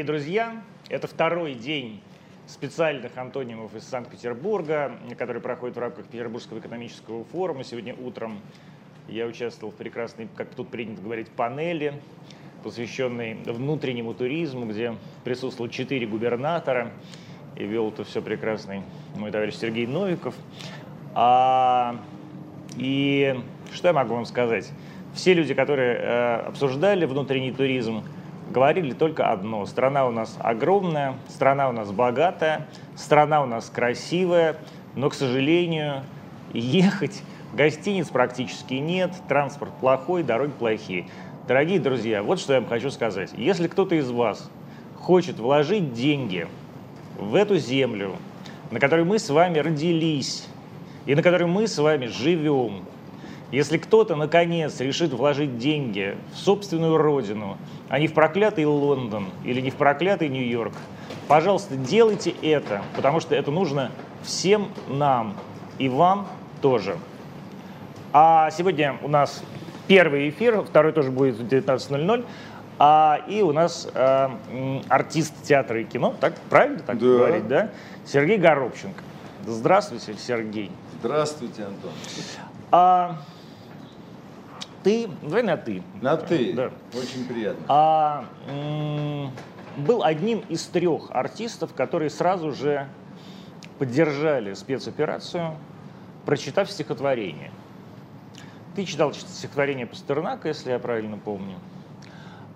Дорогие друзья, это второй день специальных антонимов из Санкт-Петербурга, который проходит в рамках Петербургского экономического форума. Сегодня утром я участвовал в прекрасной, как тут принято говорить, панели, посвященной внутреннему туризму, где присутствовало четыре губернатора, и вел это все прекрасный мой товарищ Сергей Новиков. А, и что я могу вам сказать? Все люди, которые э, обсуждали внутренний туризм, говорили только одно. Страна у нас огромная, страна у нас богатая, страна у нас красивая, но, к сожалению, ехать гостиниц практически нет, транспорт плохой, дороги плохие. Дорогие друзья, вот что я вам хочу сказать. Если кто-то из вас хочет вложить деньги в эту землю, на которой мы с вами родились, и на которой мы с вами живем, если кто-то, наконец, решит вложить деньги в собственную родину, а не в проклятый Лондон или не в проклятый Нью-Йорк, пожалуйста, делайте это, потому что это нужно всем нам и вам тоже. А сегодня у нас первый эфир, второй тоже будет в 19.00. А, и у нас а, артист театра и кино, так правильно так да. говорить, да? Сергей Горобченко. Здравствуйте, Сергей. Здравствуйте, Антон. А, ты, давай на ты. На ты. Да. Очень приятно. А, был одним из трех артистов, которые сразу же поддержали спецоперацию, прочитав стихотворение. Ты читал стихотворение Пастернака, если я правильно помню.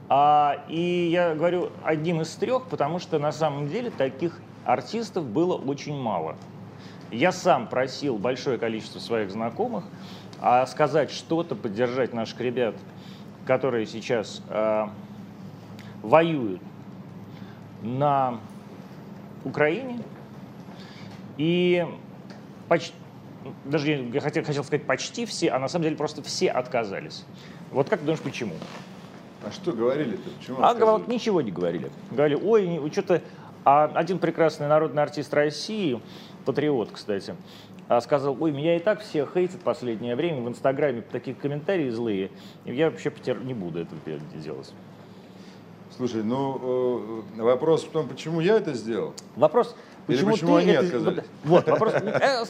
А, и я говорю одним из трех, потому что на самом деле таких артистов было очень мало. Я сам просил большое количество своих знакомых а сказать что-то, поддержать наших ребят, которые сейчас э, воюют на Украине. И почти, даже я хотел, хотел сказать почти все, а на самом деле просто все отказались. Вот как ты думаешь, почему? А что говорили-то? Почему а говорили, ничего не говорили. Говорили, ой, что-то... А один прекрасный народный артист России, патриот, кстати, сказал, ой, меня и так все хейтят в последнее время, в Инстаграме такие комментарии злые, я вообще не буду это делать. Слушай, ну э, вопрос в том, почему я это сделал? Вопрос, почему, Или почему ты они это... отказались? Вот, вопрос. Э,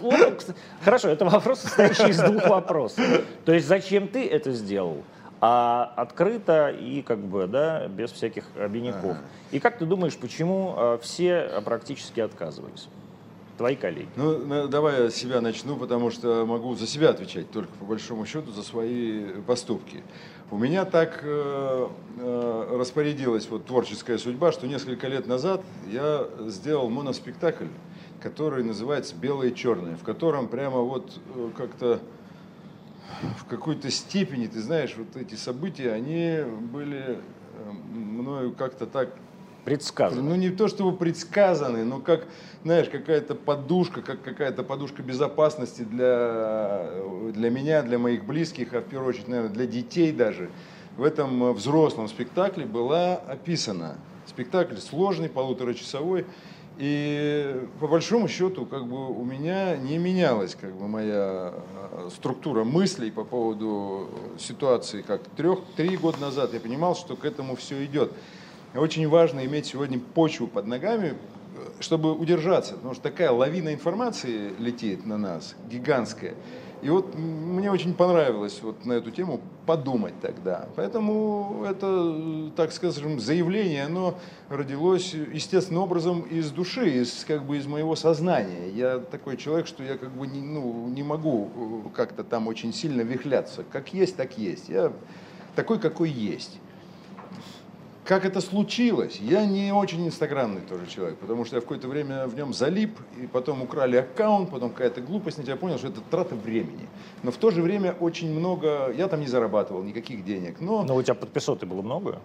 хорошо, это вопрос, состоящий из двух вопросов. То есть, зачем ты это сделал? а открыто и как бы, да, без всяких обиняков. Ага. И как ты думаешь, почему э, все практически отказывались? Твои коллеги? Ну, давай я себя начну, потому что могу за себя отвечать только по большому счету за свои поступки. У меня так э, э, распорядилась вот творческая судьба, что несколько лет назад я сделал моноспектакль, который называется «Белое и черное», в котором прямо вот э, как-то в какой-то степени, ты знаешь, вот эти события, они были э, мною как-то так Предсказаны. Ну, не то чтобы предсказаны, но как, знаешь, какая-то подушка, как какая-то подушка безопасности для, для меня, для моих близких, а в первую очередь, наверное, для детей даже. В этом взрослом спектакле была описана. Спектакль сложный, полуторачасовой. И по большому счету, как бы у меня не менялась как бы моя э, структура мыслей по поводу ситуации, как трех, три года назад я понимал, что к этому все идет очень важно иметь сегодня почву под ногами, чтобы удержаться, потому что такая лавина информации летит на нас, гигантская. И вот мне очень понравилось вот на эту тему подумать тогда. Поэтому это, так скажем, заявление, оно родилось естественным образом из души, из, как бы из моего сознания. Я такой человек, что я как бы не, ну, не могу как-то там очень сильно вихляться. Как есть, так есть. Я такой, какой есть. Как это случилось? Я не очень инстаграмный тоже человек, потому что я в какое-то время в нем залип, и потом украли аккаунт, потом какая-то глупость, я понял, что это трата времени. Но в то же время очень много, я там не зарабатывал никаких денег. Но, но у тебя подписоты было много?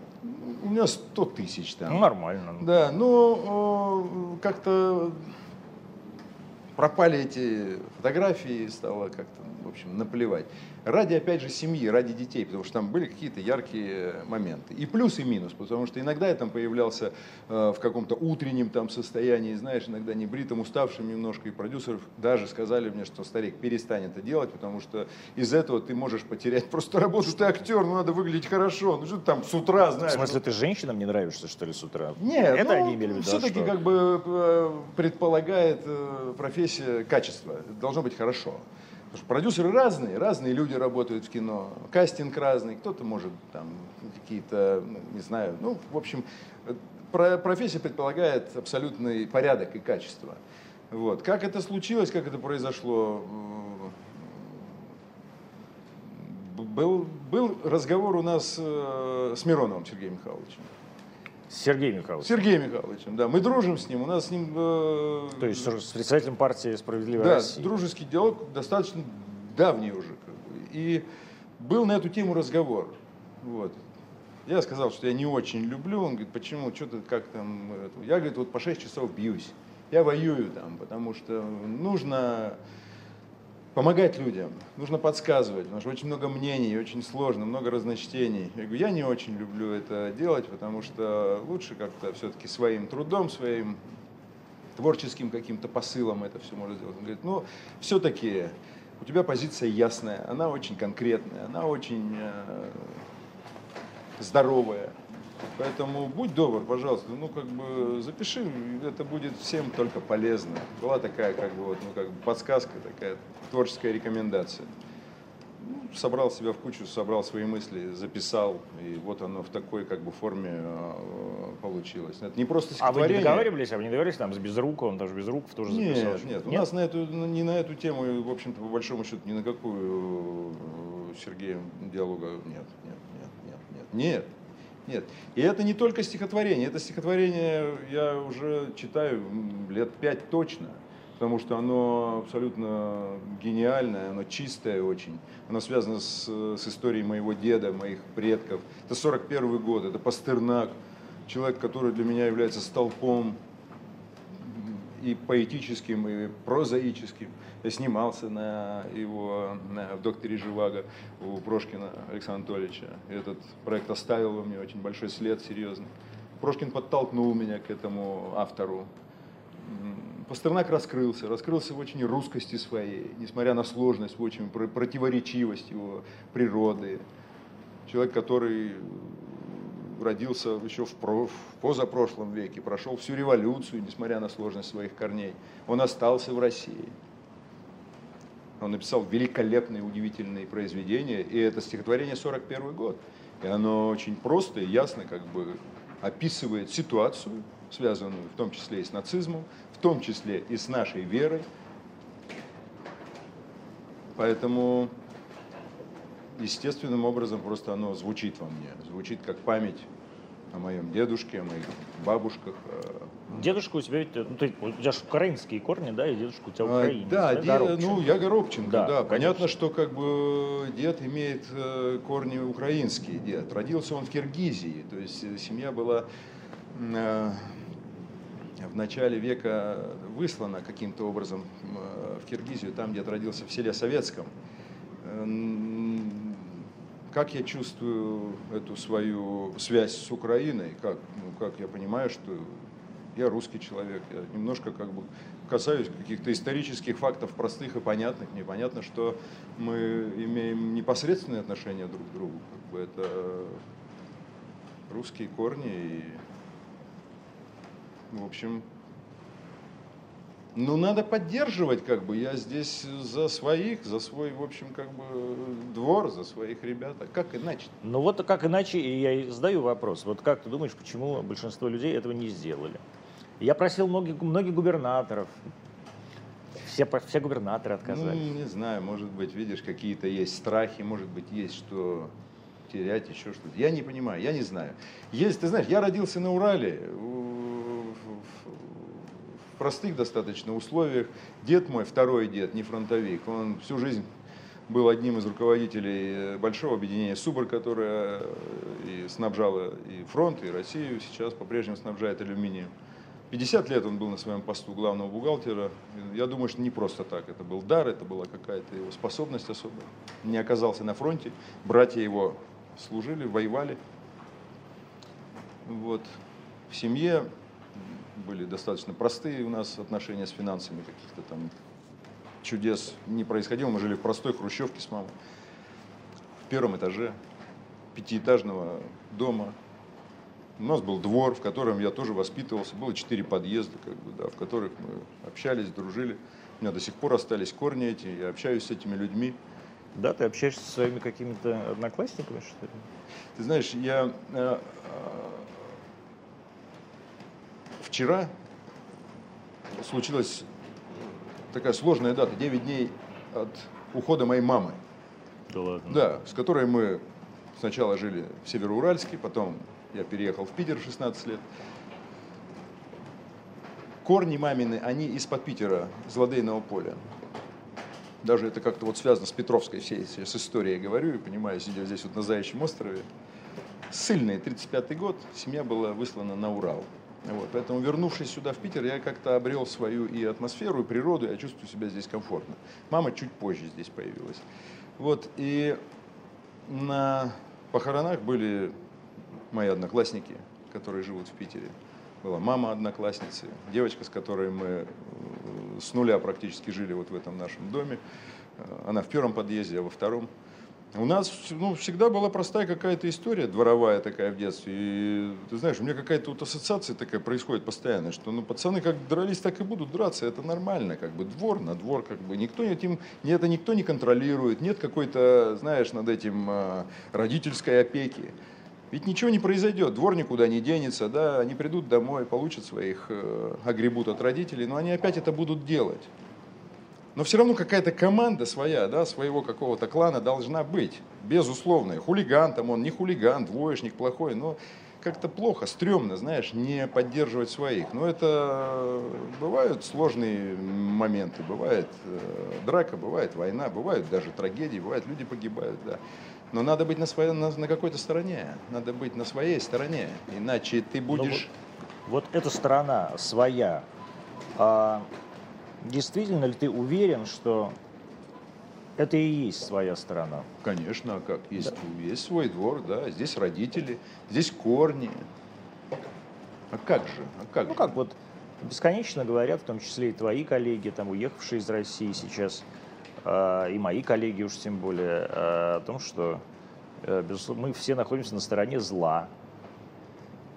У меня 100 тысяч там. Ну, нормально. Да, но как-то пропали эти фотографии, стало как-то в общем, наплевать. Ради, опять же, семьи, ради детей, потому что там были какие-то яркие моменты. И плюс, и минус, потому что иногда я там появлялся э, в каком-то утреннем там состоянии, знаешь, иногда небритым, уставшим немножко, и продюсеров даже сказали мне, что старик, перестань это делать, потому что из этого ты можешь потерять просто работу, ты актер, ну надо выглядеть хорошо, ну что ты там с утра, знаешь. В смысле, ты женщинам не нравишься, что ли, с утра? Нет, это ну, они имели в виду. Все-таки как бы э, предполагает э, профессия качество, должно быть хорошо. Потому что продюсеры разные, разные люди работают в кино, кастинг разный, кто-то может там какие-то, ну, не знаю, ну, в общем, профессия предполагает абсолютный порядок и качество. Вот. Как это случилось, как это произошло? Был, был разговор у нас э, с Мироновым Сергеем Михайловичем. Сергей Михайлович. Сергей Михайловичем, да. Мы дружим с ним, у нас с ним... Э, То есть с председателем партии «Справедливая да, Россия». Да, дружеский диалог достаточно давний уже. Как бы. И был на эту тему разговор. Вот. Я сказал, что я не очень люблю. Он говорит, почему, что ты как там... Я, говорит, вот по 6 часов бьюсь. Я воюю там, потому что нужно помогать людям, нужно подсказывать, потому что очень много мнений, очень сложно, много разночтений. Я говорю, я не очень люблю это делать, потому что лучше как-то все-таки своим трудом, своим творческим каким-то посылом это все можно сделать. Он говорит, ну, все-таки у тебя позиция ясная, она очень конкретная, она очень э, здоровая. Поэтому будь добр, пожалуйста, ну как бы запиши, это будет всем только полезно. Была такая как бы вот, ну как бы подсказка, такая творческая рекомендация. Ну, собрал себя в кучу, собрал свои мысли, записал, и вот оно в такой как бы форме э, получилось. Это не просто. А вы не договаривались, а вы не договаривались там с Безруковым, даже Безруков тоже нет, записал? Нет, нет, у нас на эту, не на эту тему, в общем-то, по большому счету, ни на какую э, Сергеем диалога нет, нет, нет, нет, нет, нет. Нет. И это не только стихотворение. Это стихотворение я уже читаю лет пять точно, потому что оно абсолютно гениальное, оно чистое очень. Оно связано с, с историей моего деда, моих предков. Это 41 год, это Пастернак, человек, который для меня является столпом и поэтическим, и прозаическим. Я снимался на его на, в «Докторе Живаго» у Прошкина Александра Анатольевича. Этот проект оставил во мне очень большой след, серьезный. Прошкин подтолкнул меня к этому автору. Пастернак раскрылся, раскрылся в очень русскости своей, несмотря на сложность, в очень противоречивость его природы. Человек, который родился еще в, в позапрошлом веке, прошел всю революцию, несмотря на сложность своих корней. Он остался в России. Он написал великолепные, удивительные произведения, и это стихотворение 41 год. И оно очень просто и ясно как бы описывает ситуацию, связанную в том числе и с нацизмом, в том числе и с нашей верой. Поэтому естественным образом просто оно звучит во мне, звучит как память о моем дедушке, о моих бабушках. Дедушка у тебя ведь, ну, ты, у тебя же украинские корни, да, и дедушка у тебя а, украинец. Да, да? Дед, ну я Горобченко, да. да. Понятно, что как бы дед имеет э, корни украинские, дед. Родился он в Киргизии, то есть э, семья была э, в начале века выслана каким-то образом в Киргизию, там дед родился в селе Советском как я чувствую эту свою связь с Украиной, как, ну, как я понимаю, что я русский человек, я немножко как бы касаюсь каких-то исторических фактов простых и понятных. Мне понятно, что мы имеем непосредственные отношения друг к другу. Как бы это русские корни и, в общем, ну, надо поддерживать, как бы, я здесь за своих, за свой, в общем, как бы, двор, за своих ребят. А как иначе? Ну, вот как иначе, и я задаю вопрос. Вот как ты думаешь, почему большинство людей этого не сделали? Я просил многих, многих губернаторов, все, все губернаторы отказались. Ну, не знаю, может быть, видишь, какие-то есть страхи, может быть, есть что терять, еще что-то. Я не понимаю, я не знаю. Есть, ты знаешь, я родился на Урале, простых достаточно условиях. Дед мой, второй дед, не фронтовик, он всю жизнь был одним из руководителей большого объединения СУБР, которое и снабжало и фронт, и Россию, сейчас по-прежнему снабжает алюминием. 50 лет он был на своем посту главного бухгалтера. Я думаю, что не просто так. Это был дар, это была какая-то его способность особая. Не оказался на фронте. Братья его служили, воевали. Вот. В семье были достаточно простые у нас отношения с финансами, каких-то там чудес не происходило. Мы жили в простой хрущевке с мамой. В первом этаже пятиэтажного дома у нас был двор, в котором я тоже воспитывался. Было четыре подъезда, как бы, да, в которых мы общались, дружили. У меня до сих пор остались корни эти, я общаюсь с этими людьми. Да, ты общаешься со своими какими-то одноклассниками, что ли? Ты знаешь, я э, вчера случилась такая сложная дата, 9 дней от ухода моей мамы. Да ладно? Да, с которой мы сначала жили в Североуральске, потом я переехал в Питер в 16 лет. Корни мамины, они из-под Питера, из Ладейного поля. Даже это как-то вот связано с Петровской всей, с историей говорю, и понимаю, сидя здесь вот на Заячьем острове. Сыльный, 35-й год, семья была выслана на Урал. Вот, поэтому, вернувшись сюда, в Питер, я как-то обрел свою и атмосферу, и природу, я чувствую себя здесь комфортно. Мама чуть позже здесь появилась. Вот, и на похоронах были мои одноклассники, которые живут в Питере. Была мама одноклассницы, девочка, с которой мы э, с нуля практически жили вот в этом нашем доме. Э, она в первом подъезде, а во втором. У нас ну, всегда была простая какая-то история, дворовая такая в детстве. И ты знаешь, у меня какая-то вот ассоциация такая происходит постоянно, что ну, пацаны как дрались, так и будут драться. Это нормально, как бы двор на двор, как бы никто этим, это никто не контролирует, нет какой-то, знаешь, над этим э, родительской опеки. Ведь ничего не произойдет, двор никуда не денется, да, они придут домой, получат своих, э, огребут от родителей, но они опять это будут делать. Но все равно какая-то команда своя, да, своего какого-то клана должна быть, безусловно. Хулиган там он, не хулиган, двоечник плохой, но как-то плохо, стрёмно, знаешь, не поддерживать своих. Но это бывают сложные моменты, бывает э, драка, бывает война, бывают даже трагедии, бывают люди погибают, да. Но надо быть на, своей, на, на какой-то стороне, надо быть на своей стороне, иначе ты будешь... Вот, вот эта сторона своя, а, действительно ли ты уверен, что это и есть своя сторона? Конечно, а как? Есть, да. есть свой двор, да, здесь родители, здесь корни. А как же? А как ну же? как вот бесконечно говорят, в том числе и твои коллеги, там уехавшие из России сейчас, э, и мои коллеги уж тем более, э, о том, что э, безусловно, мы все находимся на стороне зла.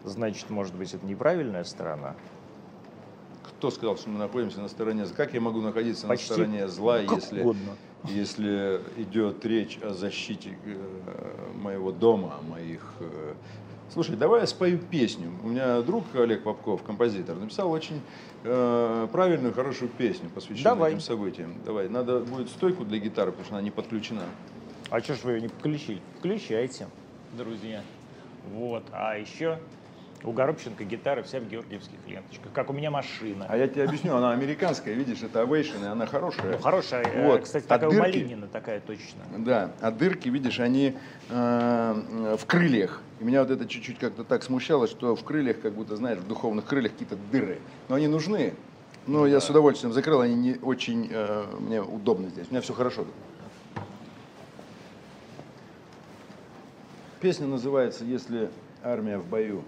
Значит, может быть, это неправильная сторона? Кто сказал, что мы находимся на стороне зла? Как я могу находиться Почти на стороне зла, если, если идет речь о защите э, моего дома, моих... Э, Слушай, давай я спою песню. У меня друг Олег Попков, композитор, написал очень э, правильную, хорошую песню, посвященную давай. этим событиям. Давай, надо будет стойку для гитары, потому что она не подключена. А что ж вы ее не включили? Включайте, друзья. Вот, а еще у Горобченко гитара вся в георгиевских ленточках, как у меня машина. А я тебе объясню, она американская, видишь, это Ovation, и она хорошая. Ну, хорошая, э, вот. кстати, такая а дырки, Малинина, такая точно. Да, а дырки, видишь, они э, в крыльях. И меня вот это чуть-чуть как-то так смущало, что в крыльях, как будто, знаешь, в духовных крыльях какие-то дыры. Но они нужны. Но да. я с удовольствием закрыл, они не очень, э, мне удобно здесь. У меня все хорошо. Песня называется «Если армия в бою».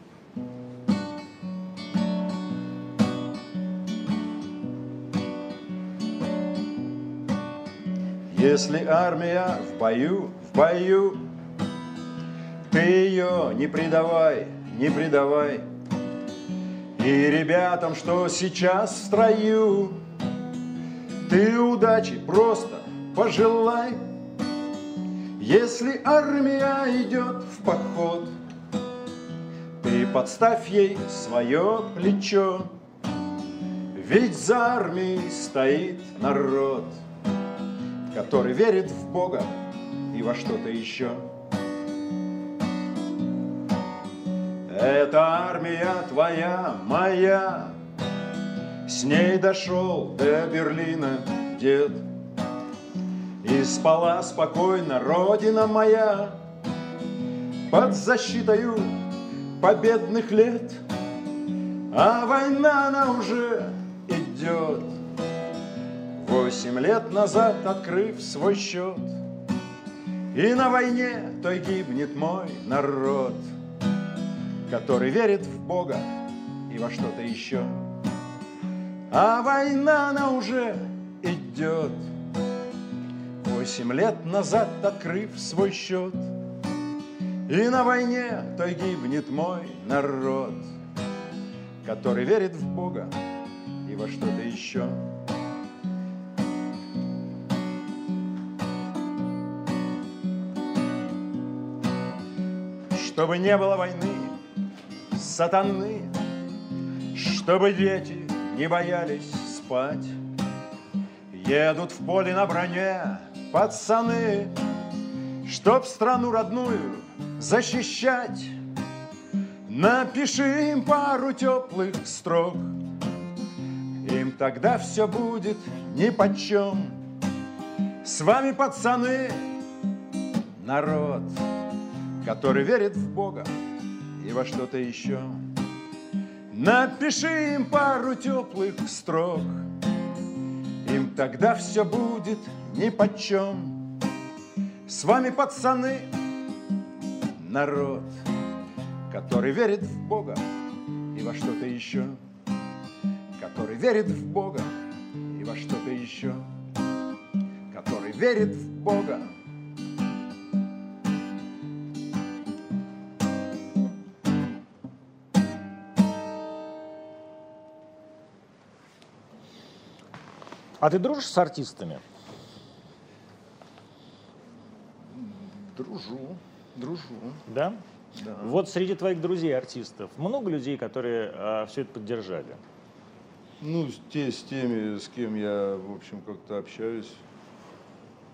Если армия в бою, в бою, Ты ее не предавай, не предавай. И ребятам, что сейчас в строю, Ты удачи просто пожелай. Если армия идет в поход, подставь ей свое плечо, Ведь за армией стоит народ — который верит в Бога и во что-то еще. Это армия твоя, моя, С ней дошел до Берлина дед. И спала спокойно родина моя Под защитою победных лет. А война, она уже идет. Восемь лет назад, открыв свой счет, И на войне той гибнет мой народ, Который верит в Бога и во что-то еще. А война, она уже идет. Восемь лет назад, открыв свой счет, И на войне той гибнет мой народ, Который верит в Бога и во что-то еще. Чтобы не было войны, сатаны, Чтобы дети не боялись спать, Едут в поле на броне пацаны, Чтоб страну родную защищать. Напиши им пару теплых строк, Им тогда все будет нипочем. С вами, пацаны, народ, Который верит в Бога и во что-то еще. Напиши им пару теплых строк, Им тогда все будет нипочем. С вами, пацаны, народ, который верит в Бога и во что-то еще, который верит в Бога и во что-то еще, который верит в Бога. А ты дружишь с артистами? Дружу, дружу. Да? Да. Вот среди твоих друзей артистов много людей, которые а, все это поддержали? Ну, те, с теми, с кем я, в общем, как-то общаюсь,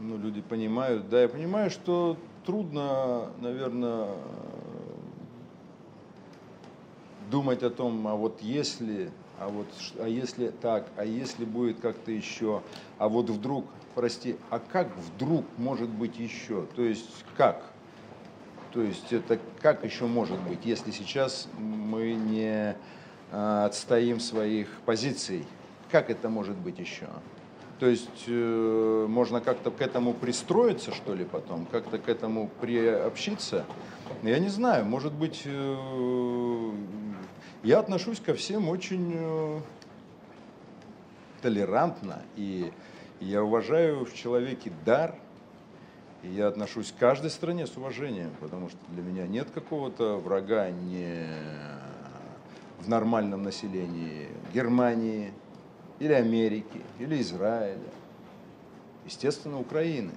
ну, люди понимают. Да, я понимаю, что трудно, наверное, думать о том, а вот если, а вот, а если так, а если будет как-то еще, а вот вдруг, прости, а как вдруг может быть еще? То есть как? То есть это как еще может быть, если сейчас мы не а, отстоим своих позиций? Как это может быть еще? То есть э, можно как-то к этому пристроиться, что ли, потом, как-то к этому приобщиться? Я не знаю, может быть, э, я отношусь ко всем очень э, толерантно, и я уважаю в человеке дар, и я отношусь к каждой стране с уважением, потому что для меня нет какого-то врага не в нормальном населении Германии, или Америки, или Израиля. Естественно, Украины.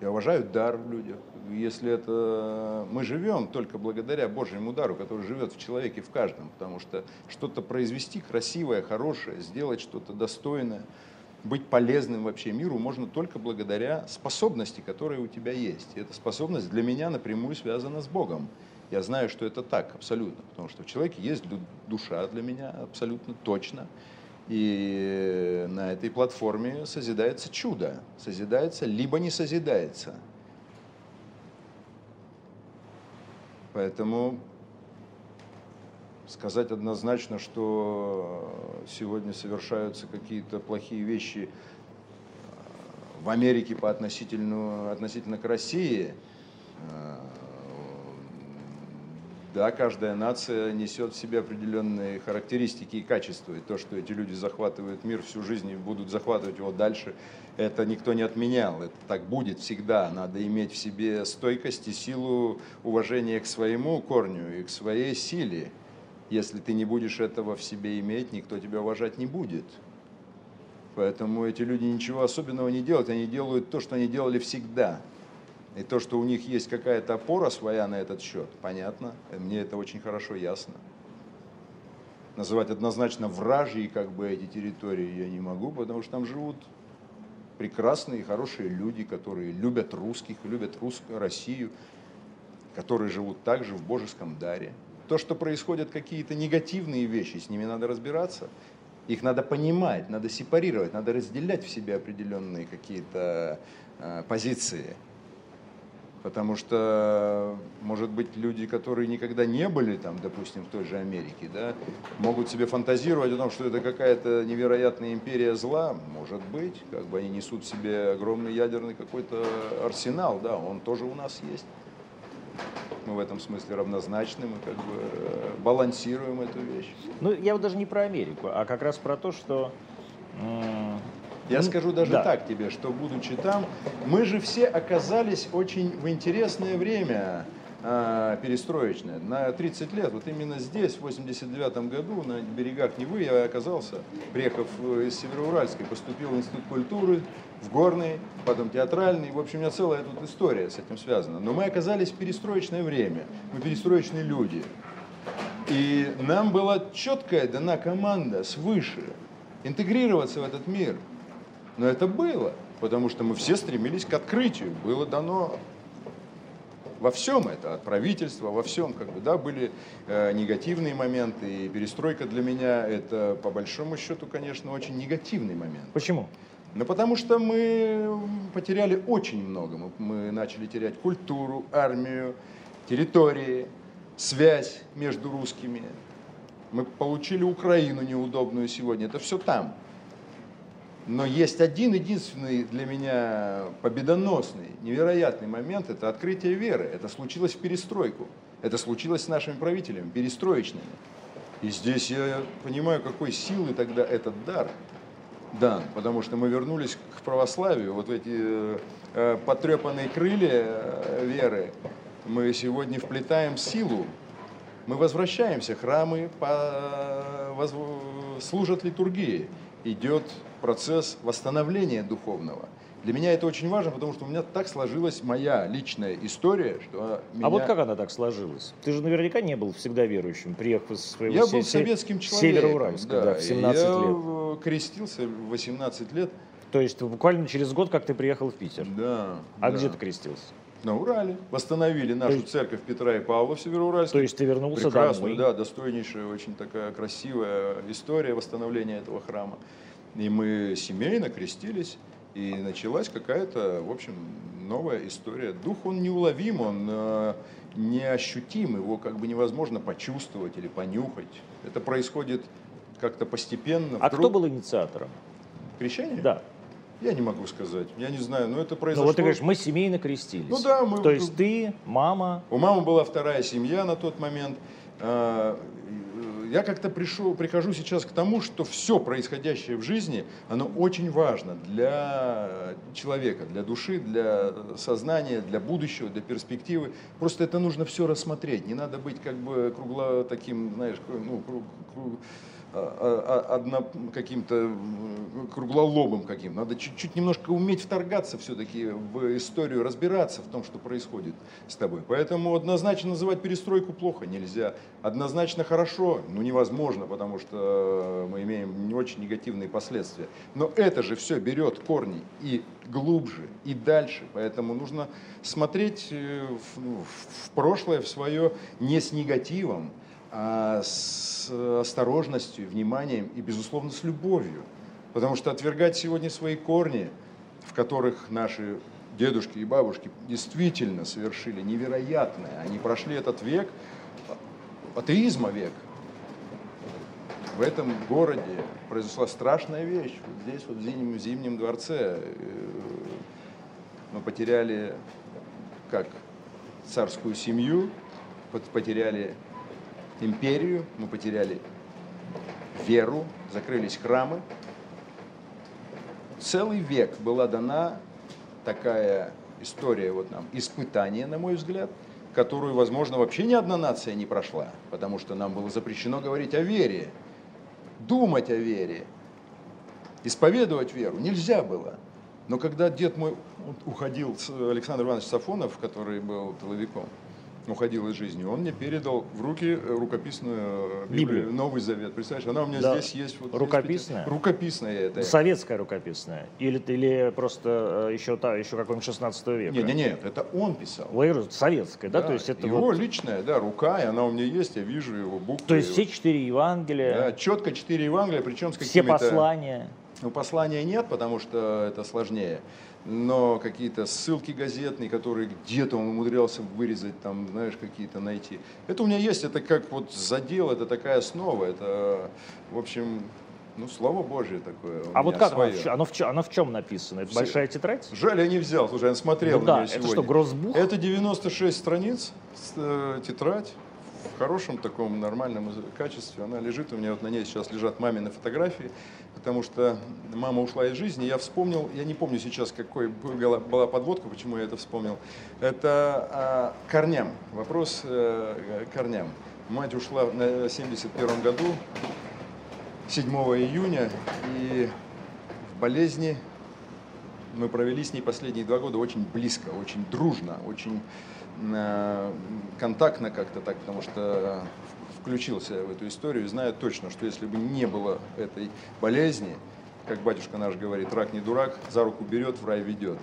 Я уважаю дар в людях. Если это мы живем только благодаря Божьему дару, который живет в человеке в каждом, потому что что-то произвести красивое, хорошее, сделать что-то достойное, быть полезным вообще миру можно только благодаря способности, которые у тебя есть. И эта способность для меня напрямую связана с Богом. Я знаю, что это так абсолютно, потому что в человеке есть ду- душа для меня абсолютно точно. И на этой платформе созидается чудо. Созидается, либо не созидается. Поэтому сказать однозначно, что сегодня совершаются какие-то плохие вещи в Америке по относительно, относительно к России, э, да, каждая нация несет в себе определенные характеристики и качества. И то, что эти люди захватывают мир всю жизнь и будут захватывать его дальше, это никто не отменял. Это так будет всегда. Надо иметь в себе стойкость и силу уважения к своему корню и к своей силе. Если ты не будешь этого в себе иметь, никто тебя уважать не будет. Поэтому эти люди ничего особенного не делают, они делают то, что они делали всегда. И то, что у них есть какая-то опора своя на этот счет, понятно, мне это очень хорошо ясно. Называть однозначно вражьи как бы эти территории я не могу, потому что там живут прекрасные хорошие люди, которые любят русских, любят русскую Россию, которые живут также в божеском даре. То, что происходят какие-то негативные вещи, с ними надо разбираться. Их надо понимать, надо сепарировать, надо разделять в себе определенные какие-то э, позиции. Потому что, может быть, люди, которые никогда не были там, допустим, в той же Америке, да, могут себе фантазировать о том, что это какая-то невероятная империя зла, может быть, как бы они несут в себе огромный ядерный какой-то арсенал, да, он тоже у нас есть. Мы в этом смысле равнозначны, мы как бы э, балансируем эту вещь. Ну, я вот даже не про Америку, а как раз про то, что я ну, скажу даже да. так тебе, что будучи там, мы же все оказались очень в интересное время э, перестроечное. На 30 лет, вот именно здесь, в 89 году, на берегах Невы, я оказался, приехав из Североуральска, поступил в Институт культуры, в Горный, потом театральный. В общем, у меня целая тут история с этим связана. Но мы оказались в перестроечное время, мы перестроечные люди. И нам была четкая дана команда свыше интегрироваться в этот мир – но это было, потому что мы все стремились к открытию. Было дано во всем это, от правительства, во всем, как бы, да, были э, негативные моменты, и перестройка для меня это, по большому счету, конечно, очень негативный момент. Почему? Ну, потому что мы потеряли очень много. Мы, мы начали терять культуру, армию, территории, связь между русскими. Мы получили Украину неудобную сегодня. Это все там. Но есть один единственный для меня победоносный, невероятный момент, это открытие веры. Это случилось в перестройку. Это случилось с нашими правителями, перестроечными. И здесь я понимаю, какой силы тогда этот дар дан, потому что мы вернулись к православию, вот эти э, потрепанные крылья э, веры, мы сегодня вплетаем силу, мы возвращаемся, храмы по, воз, служат литургии, идет процесс восстановления духовного. Для меня это очень важно, потому что у меня так сложилась моя личная история, что меня... А вот как она так сложилась? Ты же наверняка не был всегда верующим, приехав из своего Я был советским человеком. Североуральска, да, да, в 17 я лет. крестился в 18 лет. То есть буквально через год, как ты приехал в Питер? Да. А да. где ты крестился? На Урале. Восстановили нашу есть, церковь Петра и Павла в Североуральске. То есть ты вернулся Прекрасную, домой? да, достойнейшая, очень такая красивая история восстановления этого храма. И мы семейно крестились, и началась какая-то, в общем, новая история. Дух, он неуловим, он э, неощутим, его как бы невозможно почувствовать или понюхать. Это происходит как-то постепенно. А кто был инициатором? Крещение? Да. Я не могу сказать, я не знаю, но это произошло. Ну вот ты говоришь, мы семейно крестились. Ну да, мы. То есть ты, мама. У мамы была вторая семья на тот момент. А, я как-то пришел, прихожу сейчас к тому, что все происходящее в жизни, оно очень важно для человека, для души, для сознания, для будущего, для перспективы. Просто это нужно все рассмотреть. Не надо быть как бы кругло таким, знаешь, ну, круг, круг, одно каким-то круглолобым каким. Надо чуть-чуть немножко уметь вторгаться все-таки в историю, разбираться в том, что происходит с тобой. Поэтому однозначно называть перестройку плохо нельзя. Однозначно хорошо, ну невозможно, потому что мы имеем не очень негативные последствия. Но это же все берет корни и глубже, и дальше. Поэтому нужно смотреть э, в, в прошлое, в свое не с негативом, а с осторожностью, вниманием и, безусловно, с любовью. Потому что отвергать сегодня свои корни, в которых наши дедушки и бабушки действительно совершили невероятное, они прошли этот век, атеизма век. В этом городе произошла страшная вещь. Вот здесь, вот в Зимнем, в Зимнем дворце, э, мы потеряли как царскую семью, потеряли империю, мы потеряли веру, закрылись храмы. Целый век была дана такая история вот нам, испытание, на мой взгляд, которую, возможно, вообще ни одна нация не прошла, потому что нам было запрещено говорить о вере, думать о вере, исповедовать веру нельзя было. Но когда дед мой уходил, Александр Иванович Сафонов, который был тыловиком, уходил из жизни, он мне передал в руки э, рукописную Библию, Библию. Новый Завет. Представляешь, она у меня да. здесь есть. Вот рукописная? Здесь, рукописная это. Советская рукописная? Или, или просто еще, та, еще какой-нибудь 16 века? Нет, нет, нет, это он писал. Вы советская, да? да? То есть это его вот... личная, да, рука, и она у меня есть, я вижу его буквы. То есть все четыре Евангелия? Да, четко четыре Евангелия, причем с какими-то... Все послания? Ну, послания нет, потому что это сложнее. Но какие-то ссылки газетные, которые где-то он умудрялся вырезать, там, знаешь, какие-то найти. Это у меня есть, это как вот задел, это такая основа. Это, в общем, ну, слово Божье такое. А вот как свое. оно, в, оно в чем написано? Это Все. большая тетрадь? Жаль, я не взял. Слушай, я смотрел ну, на да, нее сегодня. Это что, гроссбух? Это 96 страниц, э, тетрадь в хорошем таком нормальном качестве. Она лежит у меня, вот на ней сейчас лежат мамины фотографии, потому что мама ушла из жизни. Я вспомнил, я не помню сейчас, какой была подводка, почему я это вспомнил. Это а, корням, вопрос а, корням. Мать ушла на 71 году, 7 июня, и в болезни мы провели с ней последние два года очень близко, очень дружно, очень Э, контактно как-то так, потому что включился в эту историю, знаю точно, что если бы не было этой болезни, как батюшка наш говорит, рак не дурак, за руку берет, в рай ведет.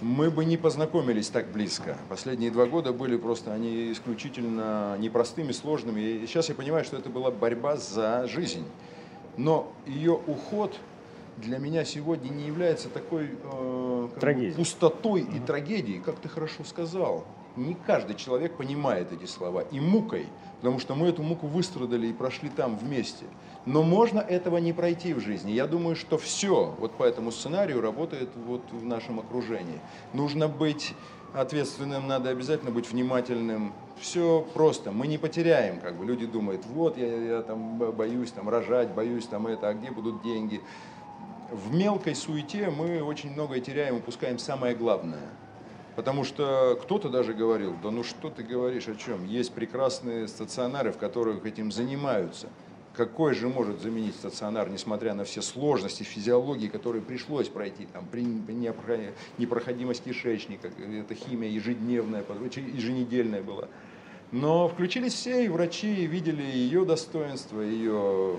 Мы бы не познакомились так близко. Последние два года были просто, они исключительно непростыми, сложными. И сейчас я понимаю, что это была борьба за жизнь. Но ее уход для меня сегодня не является такой э, пустотой и трагедией, как ты хорошо сказал не каждый человек понимает эти слова. И мукой, потому что мы эту муку выстрадали и прошли там вместе. Но можно этого не пройти в жизни. Я думаю, что все вот по этому сценарию работает вот в нашем окружении. Нужно быть ответственным, надо обязательно быть внимательным. Все просто, мы не потеряем, как бы люди думают, вот я, я там боюсь там рожать, боюсь там это, а где будут деньги. В мелкой суете мы очень многое теряем, упускаем самое главное – Потому что кто-то даже говорил, да ну что ты говоришь, о чем? Есть прекрасные стационары, в которых этим занимаются. Какой же может заменить стационар, несмотря на все сложности физиологии, которые пришлось пройти, там, при непроходимость кишечника, это химия ежедневная, еженедельная была. Но включились все, и врачи видели ее достоинство, ее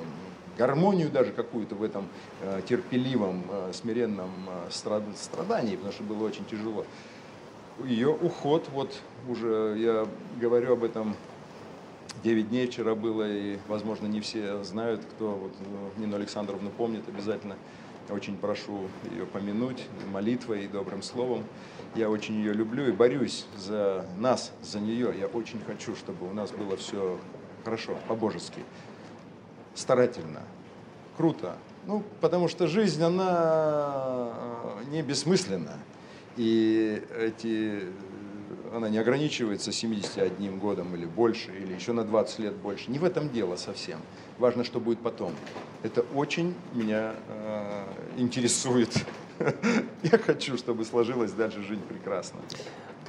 гармонию даже какую-то в этом э, терпеливом, э, смиренном э, страдании, потому что было очень тяжело ее уход, вот уже я говорю об этом 9 дней вчера было, и, возможно, не все знают, кто вот, ну, Нину Александровну помнит обязательно. Очень прошу ее помянуть молитвой и добрым словом. Я очень ее люблю и борюсь за нас, за нее. Я очень хочу, чтобы у нас было все хорошо, по-божески, старательно, круто. Ну, потому что жизнь, она э, не бессмысленна. И эти, она не ограничивается 71 годом или больше, или еще на 20 лет больше. Не в этом дело совсем. Важно, что будет потом. Это очень меня э, интересует. Я хочу, чтобы сложилась дальше жизнь прекрасно.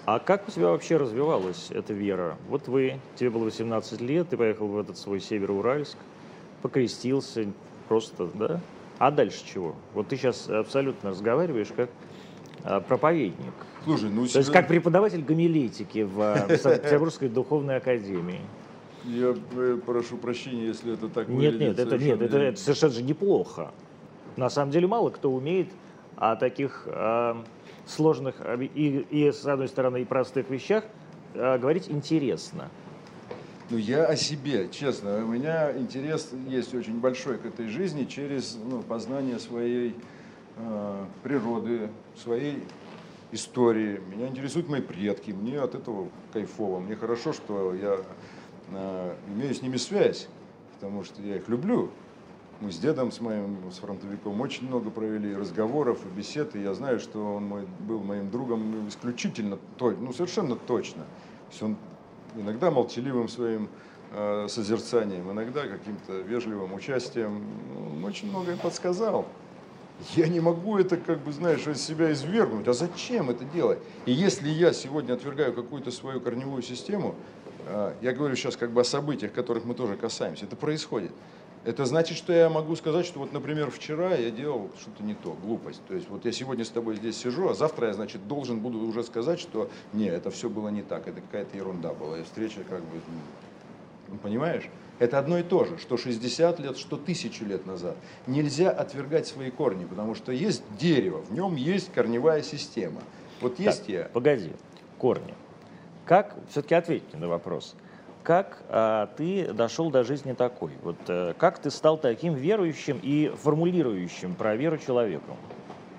А как у тебя вообще развивалась эта вера? Вот вы, тебе было 18 лет, ты поехал в этот свой Североуральск, покрестился просто, да? А дальше чего? Вот ты сейчас абсолютно разговариваешь как Э, проповедник. Слушай, ну, То есть как преподаватель гомилетики в э, Петербургской духовной академии. Я э, прошу прощения, если это так Нет, нет, это, нет это, это совершенно же неплохо. На самом деле мало кто умеет о таких э, сложных и, и, с одной стороны, и простых вещах э, говорить интересно. Ну, я о себе, честно. У меня интерес есть очень большой к этой жизни через ну, познание своей Э, природы, своей истории. Меня интересуют мои предки, мне от этого кайфово. Мне хорошо, что я э, имею с ними связь, потому что я их люблю. Мы с дедом, с моим, с фронтовиком очень много провели разговоров и бесед, и я знаю, что он мой, был моим другом исключительно, ну совершенно точно. То есть он иногда молчаливым своим э, созерцанием, иногда каким-то вежливым участием, он очень многое подсказал. Я не могу это, как бы, знаешь, из себя извергнуть. А зачем это делать? И если я сегодня отвергаю какую-то свою корневую систему, а, я говорю сейчас как бы о событиях, которых мы тоже касаемся, это происходит. Это значит, что я могу сказать, что вот, например, вчера я делал что-то не то, глупость. То есть вот я сегодня с тобой здесь сижу, а завтра я, значит, должен буду уже сказать, что не, это все было не так, это какая-то ерунда была, и встреча как бы, ну, понимаешь? Это одно и то же, что 60 лет, что тысячу лет назад. Нельзя отвергать свои корни, потому что есть дерево, в нем есть корневая система. Вот есть так, я. Погоди, корни. Как, все-таки ответьте на вопрос. как а, ты дошел до жизни такой? Вот а, как ты стал таким верующим и формулирующим про веру человеком?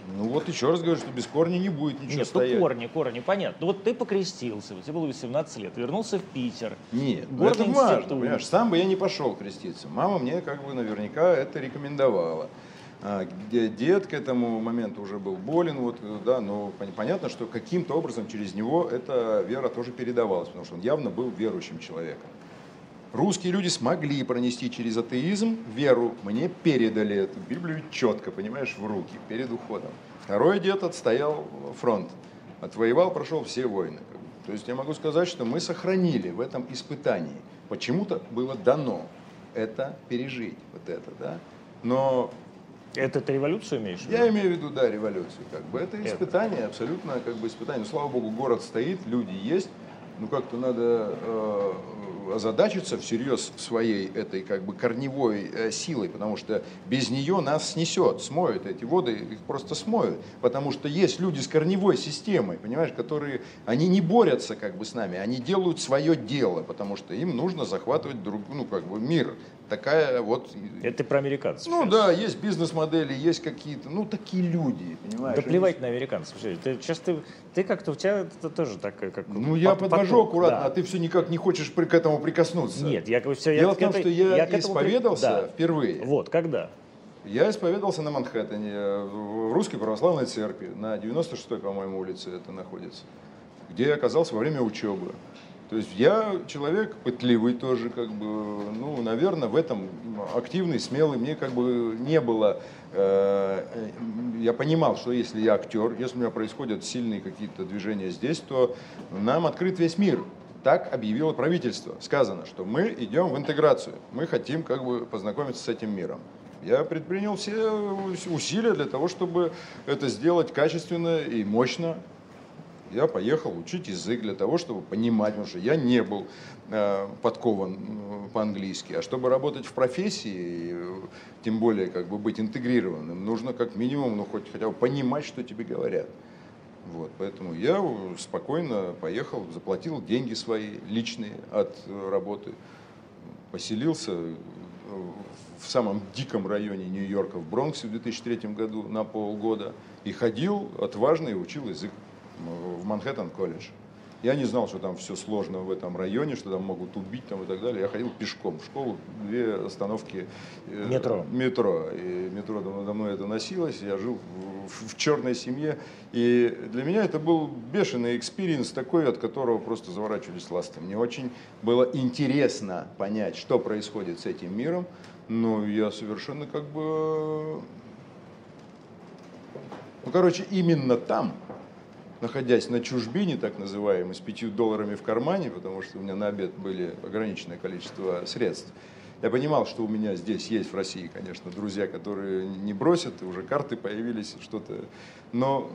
Ну вот еще раз говорю, что без корня не будет ничего Нет, стоять. ну корни, корни, понятно. Ну вот ты покрестился, тебе было 18 лет, вернулся в Питер. Нет, ну это важно, понимаешь, сам бы я не пошел креститься. Мама мне как бы наверняка это рекомендовала. А, дед к этому моменту уже был болен, вот, да, но пон- понятно, что каким-то образом через него эта вера тоже передавалась, потому что он явно был верующим человеком. Русские люди смогли пронести через атеизм веру, мне передали эту Библию четко, понимаешь, в руки перед уходом. Второй дед отстоял фронт, отвоевал, прошел все войны. То есть я могу сказать, что мы сохранили в этом испытании. Почему-то было дано это пережить, вот это, да. Но Это ты революцию имеешь в виду? я имею в виду, да, революцию. Как бы. Это Это. испытание, абсолютно как бы испытание. Слава богу, город стоит, люди есть. Ну, как-то надо э, озадачиться всерьез своей этой как бы корневой э, силой, потому что без нее нас снесет, смоют эти воды, их просто смоют. Потому что есть люди с корневой системой, понимаешь, которые, они не борются как бы с нами, они делают свое дело, потому что им нужно захватывать друг, ну, как бы мир. Такая вот Это про американцев. ну сейчас. да, есть бизнес-модели, есть какие-то, ну такие люди, понимаешь? Да плевать на американцев. Ты, сейчас ты, ты как-то, у тебя это тоже так, как... Ну я по- подвожу аккуратно, да. а ты все никак не хочешь при- к этому прикоснуться. Нет, я все, Дело я в том, этой- что я, к этому при- исповедался Да. впервые. Вот, когда? Я исповедовался на Манхэттене, э, в Русской Православной Церкви, на 96-й, по-моему, улице это находится, где я оказался во время учебы. То есть я человек пытливый тоже, как бы, ну, наверное, в этом активный, смелый. Мне как бы не было, э, я понимал, что если я актер, если у меня происходят сильные какие-то движения здесь, то нам открыт весь мир. Так объявило правительство. Сказано, что мы идем в интеграцию, мы хотим как бы познакомиться с этим миром. Я предпринял все усилия для того, чтобы это сделать качественно и мощно. Я поехал учить язык для того, чтобы понимать, потому что я не был э, подкован по-английски. А чтобы работать в профессии, э, тем более как бы быть интегрированным, нужно как минимум, ну хоть хотя бы понимать, что тебе говорят. Вот, поэтому я э, спокойно поехал, заплатил деньги свои личные от работы, поселился в самом диком районе Нью-Йорка, в Бронксе в 2003 году на полгода и ходил отважно и учил язык в Manhattan College. Я не знал, что там все сложно в этом районе, что там могут убить там и так далее. Я ходил пешком в школу, две остановки э, Метро. метро. И метро надо мной это носилось. Я жил в, в черной семье. И для меня это был бешеный experience такой, от которого просто заворачивались ласты. Мне очень было интересно понять, что происходит с этим миром. Но я совершенно как бы... Ну, короче, именно там, находясь на чужбине, так называемой, с пятью долларами в кармане, потому что у меня на обед были ограниченное количество средств, я понимал, что у меня здесь есть в России, конечно, друзья, которые не бросят, и уже карты появились, что-то. Но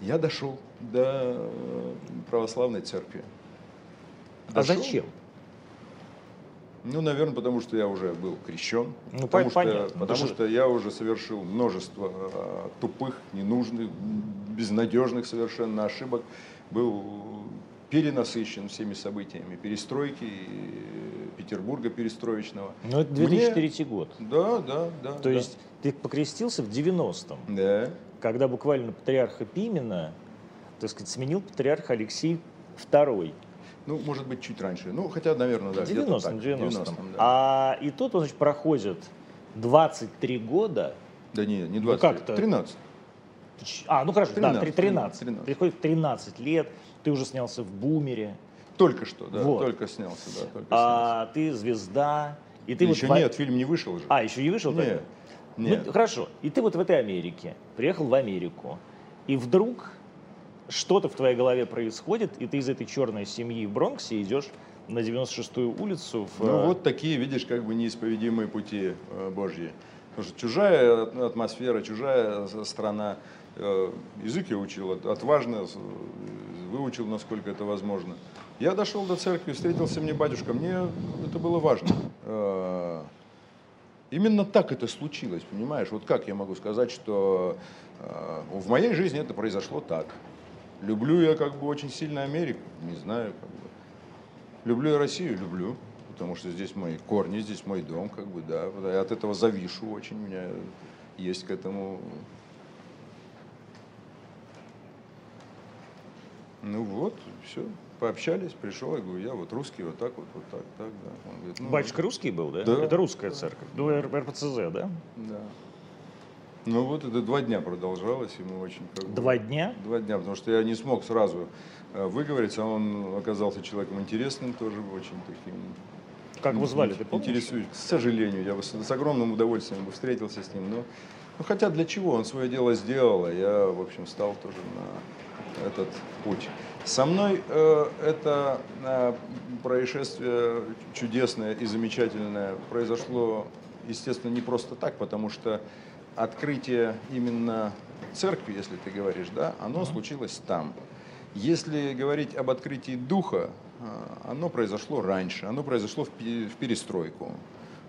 я дошел до православной церкви. А Дошел. зачем? Ну, наверное, потому что я уже был крещен. Ну, потому что, потому что я уже совершил множество э, тупых, ненужных, безнадежных совершенно ошибок. Был перенасыщен всеми событиями перестройки, Петербурга перестроечного. Ну, это Мне- 2003 год. Да, да, да. То да. есть ты покрестился в 90-м, Да. когда буквально патриарха Пимена, так сказать, сменил патриарх Алексей II. Ну, может быть, чуть раньше. Ну, хотя, наверное, да. В где-то 90-м, так, 90-м. 90-м, да. А и тут, значит, проходит 23 года. Да не, не Ну, 20, как-то. 13. Ч- А, ну хорошо, да, 13, 13. 13. Приходит 13 лет, ты уже снялся в «Бумере», Только что, да, Вот. только снялся, да, только снялся. а ты звезда, и ты вот Еще нет, фильм не вышел же. А, еще не вышел Нет, тогда? нет. Ну, хорошо. И ты вот в этой Америке, приехал в Америку, и вдруг что-то в твоей голове происходит, и ты из этой черной семьи в Бронксе идешь на 96-ю улицу в... Ну э, вот такие, видишь, как бы неисповедимые пути э, Божьи. Потому что чужая атмосфера, чужая страна. Э, Язык я учил от- отважно, выучил, насколько это возможно. Я дошел до церкви, встретился мне батюшка, мне это было важно. Именно так это случилось, понимаешь? Вот как я могу сказать, что в моей жизни это произошло так. Люблю я как бы очень сильно Америку, не знаю, как бы. Люблю я Россию, люблю, потому что здесь мои корни, здесь мой дом, как бы, да. Я от этого завишу очень, у меня есть к этому Ну вот, все, пообщались, пришел, я говорю, я вот русский, вот так вот, вот так, так, да. Он говорит, ну, Батюшка русский был, да? Да. Это русская церковь. Ну, Р- РПЦЗ, да? Да. Ну вот это два дня продолжалось, и мы очень как бы- Два дня? Два дня, потому что я не смог сразу э, выговориться, а он оказался человеком интересным тоже, очень таким. Как его звали, ты помнишь? Интересуюсь. К сожалению, я бы с, с огромным удовольствием бы встретился с ним, но ну, хотя для чего? Он свое дело сделал, а я, в общем, стал тоже на этот путь. Со мной э, это э, происшествие чудесное и замечательное произошло, естественно, не просто так, потому что открытие именно церкви, если ты говоришь, да, оно случилось там. Если говорить об открытии духа, э, оно произошло раньше, оно произошло в пе- в перестройку,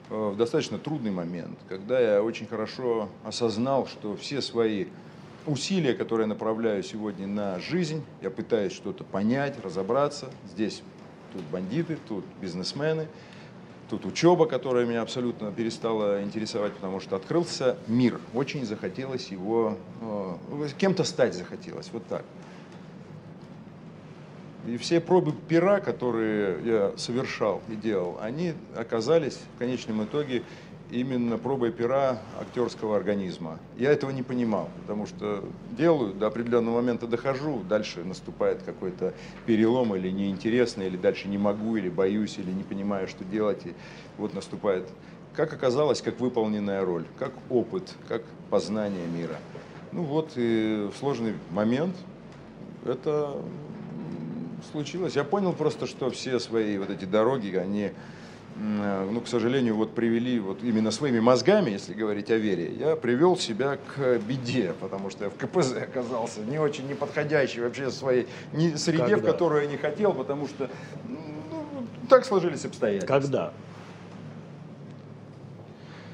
э, в достаточно трудный момент, когда я очень хорошо осознал, что все свои усилия, которые я направляю сегодня на жизнь, я пытаюсь что-то понять, разобраться. Здесь тут бандиты, тут бизнесмены, тут учеба, которая меня абсолютно перестала интересовать, потому что открылся мир. Очень захотелось его, э, кем-то стать захотелось, вот так. И все пробы пера, которые я совершал и делал, они оказались в конечном итоге именно пробой пера актерского организма. Я этого не понимал, потому что делаю, до определенного момента дохожу, дальше наступает какой-то перелом или неинтересно, или дальше не могу, или боюсь, или не понимаю, что делать. И вот наступает, как оказалось, как выполненная роль, как опыт, как познание мира. Ну вот и сложный момент это случилось. Я понял просто, что все свои вот эти дороги, они, ну, к сожалению, вот привели вот именно своими мозгами, если говорить о вере, я привел себя к беде, потому что я в КПЗ оказался не очень неподходящий вообще своей не, среде, в Когда? которую я не хотел, потому что ну, так сложились обстоятельства. Когда?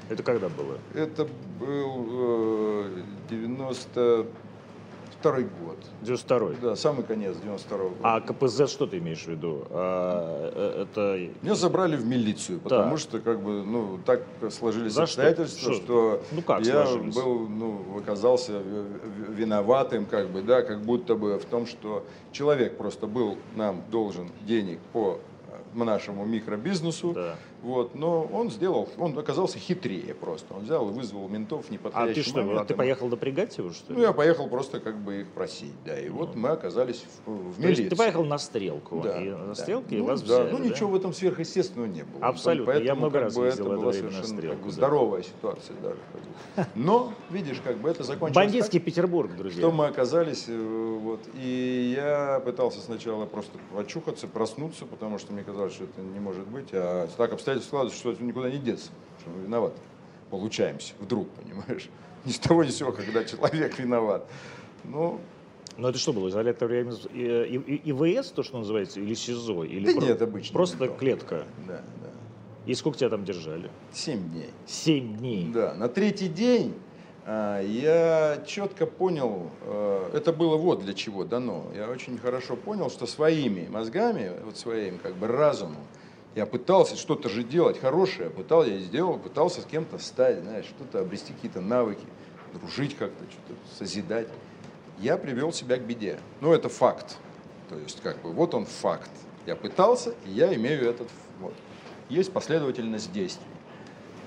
Это когда было? Это был э, 92 год. 92-й. Да, самый конец 92 года. А КПЗ что ты имеешь в виду? А, э, это... Меня забрали в милицию, потому Так. что как бы ну так сложились За обстоятельства, Что? что, Ну, как я сложились? был ну оказался виноватым как бы да как будто бы в том, что человек просто был нам должен денег по э, нашему микробизнесу, Да. Вот, но он сделал, он оказался хитрее просто, он взял и вызвал ментов в А ты что, а момент, ты и поехал напрягать его, что ли? Ну я поехал просто как бы их просить, да, и вот мы оказались в, в То есть милиции. ты поехал на стрелку, Да, и на да. стрелке и Ну, вас да, взяли, Ну да? ничего в этом сверхъестественного не было. Абсолютно. Я Поэтому, много как раз бы, это была совершенно как стрелку, бы, да. здоровая ситуация даже. как бы. Но, видишь, как бы это закончилось Бандитский так, Петербург, друзья. что мы оказались, э, вот, и я пытался сначала просто очухаться, проснуться, потому что мне казалось, что это не может быть, а так обстоятельства складываются, что это никуда не деться, что мы виноваты. Получаемся вдруг, понимаешь? Ни с того ни с сего, когда человек виноват. Ну, Ну это что было, изолятор ИВС, то, что называется, или СИЗО? Или Да про- нет, обычный Просто ментов. клетка. да, да. И сколько тебя там держали? Семь дней. Семь дней. Да, на третий день а, я четко понял, э, это было вот для чего дано. Я очень хорошо понял, что своими мозгами, вот своим как бы разумом, я пытался что-то же делать хорошее, пытал я сделал, пытался с кем-то стать, знаешь, что-то обрести какие-то навыки, дружить как-то, что-то созидать. Я привел себя к беде. Ну, это факт. То есть, как бы, вот он факт. Я пытался, и я имею этот, вот. Есть последовательность действий.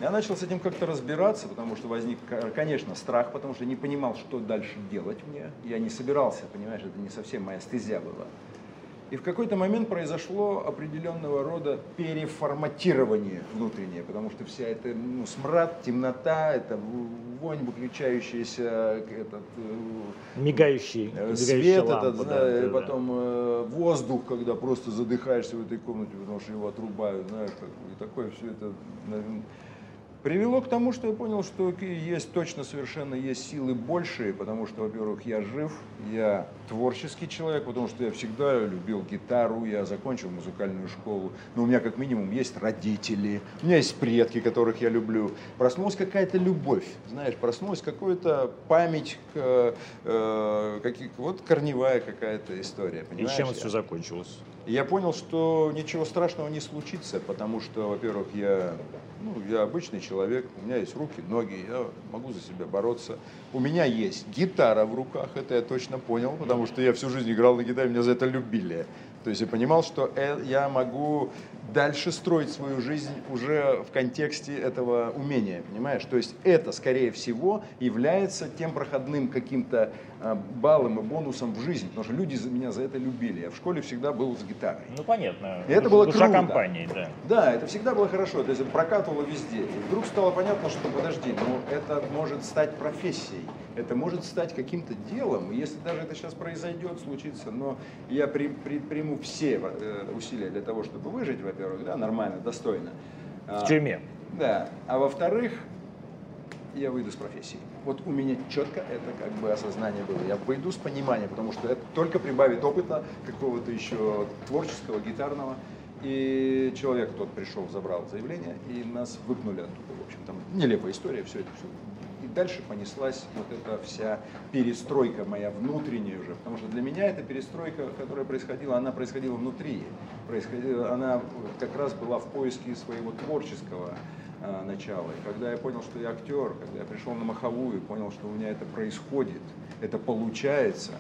Я начал с этим как-то разбираться, потому что возник, конечно, страх, потому что не понимал, что дальше делать мне. Я не собирался, понимаешь, это не совсем моя стезя была. И в какой-то момент произошло определенного рода переформатирование внутреннее, потому что вся эта ну, смрад, темнота, это вонь, выключающаяся, этот, э, Мигающий, Э, Свет лампа, этот, да, да, да. потом э, воздух, когда просто задыхаешься в этой комнате, потому что его отрубают, знаешь, и такое все это привело к тому, что я понял, что есть точно совершенно есть силы большие, потому что, во-первых, я жив, я творческий человек, потому что я всегда любил гитару, я закончил музыкальную школу, но у меня как минимум есть родители, у меня есть предки, которых я люблю. Проснулась какая-то любовь, знаешь, проснулась какая-то память, к, э, каких- вот корневая какая-то история, И понимаешь? чем это все закончилось? И я понял, что ничего страшного не случится, потому что, во-первых, я, ну, я обычный человек, у меня есть руки, ноги, я могу за себя бороться. У меня есть гитара в руках, это я точно понял, потому что я всю жизнь играл на гитаре, меня за это любили. То есть я понимал, что э, я могу дальше строить свою жизнь уже в контексте этого умения, понимаешь? То есть это, скорее всего, является тем проходным каким-то а, баллом и бонусом в жизни, потому что люди меня за это любили. Я в школе всегда был с гитарой. Ну, понятно. И это было Душа круто. компании, да. Да, это всегда было хорошо, то есть это прокатывало везде. И вдруг стало понятно, что подожди, ну это может стать профессией, это может стать каким-то делом, и если даже это сейчас произойдет, случится, но я при, при- приму все э, усилия для того, чтобы выжить, во-первых, да, нормально, достойно. В А, тюрьме. Да, а во-вторых, я выйду с профессии. Вот у меня четко это как бы осознание было. Я выйду с пониманием, потому что это только прибавит опыта какого-то еще творческого, гитарного. И человек тот пришел, забрал заявление, и нас выпнули оттуда. В общем, там нелепая история, все это все. Дальше понеслась вот эта вся перестройка моя внутренняя уже. Потому что для меня эта перестройка, которая происходила, она происходила внутри. Происходила, она как раз была в поиске своего творческого а, начала. И когда я понял, что я актер, когда я пришел на Маховую, понял, что у меня это происходит, это получается,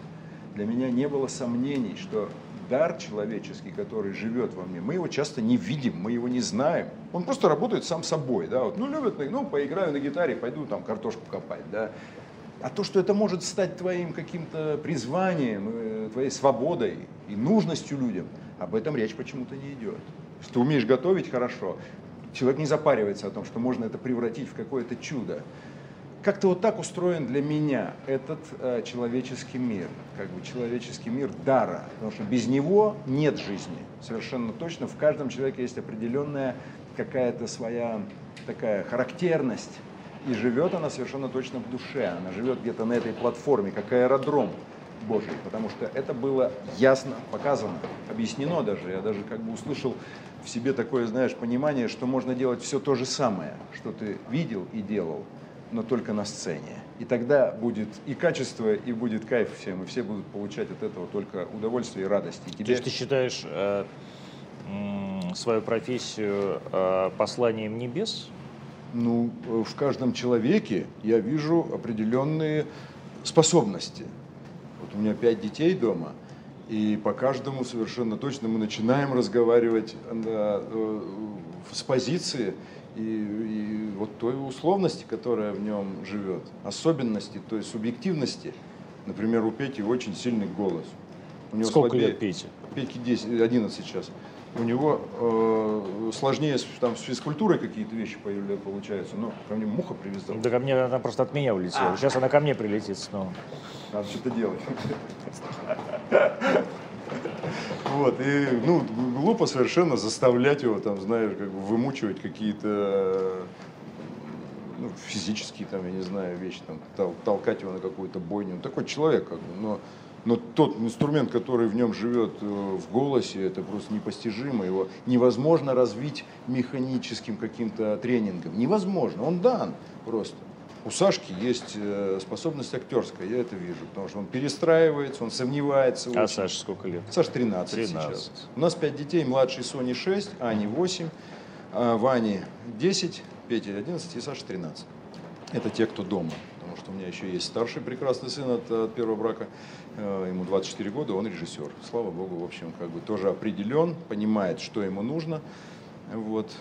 для меня не было сомнений, что дар человеческий, который живет во мне, мы его часто не видим, мы его не знаем. Он просто работает сам собой, да, вот, ну, любят, ну, поиграю на гитаре, пойду там картошку копать, да. А то, что это может стать твоим каким-то призванием, э, твоей свободой и нужностью людям, об этом речь почему-то не идет. Ты умеешь готовить хорошо, человек не запаривается о том, что можно это превратить в какое-то чудо. Как-то вот так устроен для меня этот э, человеческий мир, как бы человеческий мир дара, потому что без него нет жизни. Совершенно точно в каждом человеке есть определенная какая-то своя такая характерность, и живет она совершенно точно в душе, она живет где-то на этой платформе, как аэродром Божий, потому что это было ясно показано, объяснено даже, я даже как бы услышал в себе такое, знаешь, понимание, что можно делать все то же самое, что ты видел и делал, но только на сцене. И тогда будет и качество, и будет кайф всем, и все будут получать от этого только удовольствие и радость. И То тебе... есть ты считаешь э, свою профессию э, посланием небес? Ну, э, в каждом человеке я вижу определенные способности. Вот у меня пять детей дома, и по каждому совершенно точно мы начинаем разговаривать э, э, с позиции и, и вот той условности, которая в нем живет, особенности, той субъективности. Например, у Пети очень сильный голос. У него Сколько слабее- лет Пете? Петьке 10, 11 сейчас. У него э, сложнее с, там, с физкультурой какие-то вещи появля- получаются. Но ко мне муха привязала. Да ко мне она просто от меня улетела. А. Сейчас она ко мне прилетит снова. Надо что-то делать. Вот, и, ну, глупо совершенно заставлять его, там, знаешь, как бы вымучивать какие-то ну, физические, там, я не знаю, вещи, там, тол- толкать его на какую-то бойню. Он такой человек, как бы, но, но тот инструмент, который в нем живет э, в голосе, это просто непостижимо. Его невозможно развить механическим каким-то тренингом. Невозможно, он дан просто. У Сашки есть э, способность актерская, я это вижу, потому что он перестраивается, он сомневается. А. Саша сколько лет? Саш 13, 13. сейчас. У нас 5 детей, младший Сони 6, Ани 8, а, Вани 10, Пете 11 и Саша 13. Это те, кто дома. Потому что у меня еще есть старший прекрасный сын от, от первого брака. Э, Ему 24 года, он режиссер. Слава богу, в общем, как бы тоже определен, понимает, что ему нужно. Вот.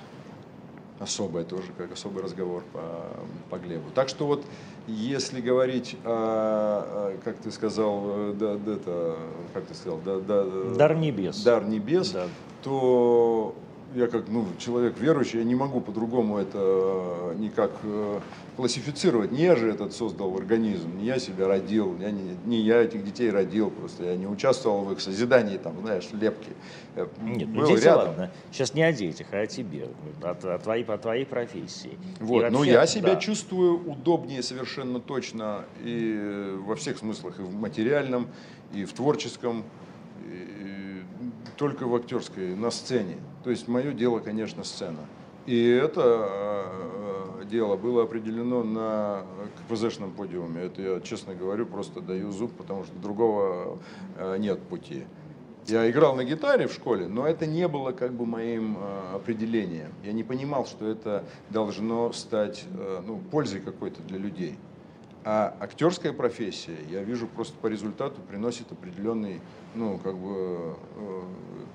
Особое тоже, как особый разговор по, по Глебу. Так что вот, если говорить, о, как ты сказал, э, да, да, это, как ты сказал, да, да, Дар небес. дар небес, Да. то я как ну, человек верующий, я не могу по-другому это никак э, классифицировать. Не я же этот создал организм, не я себя родил, я не, не я этих детей родил, просто я не участвовал в их созидании, там, знаешь, лепки. Я Нет, ну был дети, рядом. ладно. Сейчас не о детях, а о тебе, о, о твоей, о твоей профессии. Вот, но вообще, я себя да. чувствую удобнее совершенно точно и во всех смыслах, и в материальном, и в творческом, только в актерской, на сцене. То есть мое дело, конечно, сцена. И это э, дело было определено на КПЗшном подиуме. Это я честно говорю, просто даю зуб, потому что другого э, нет пути. Я играл на гитаре в школе, но это не было как бы моим э, определением. Я не понимал, что это должно стать э, ну, пользой какой-то для людей. А актерская профессия, я вижу просто по результату, приносит определенный, ну, как бы, э,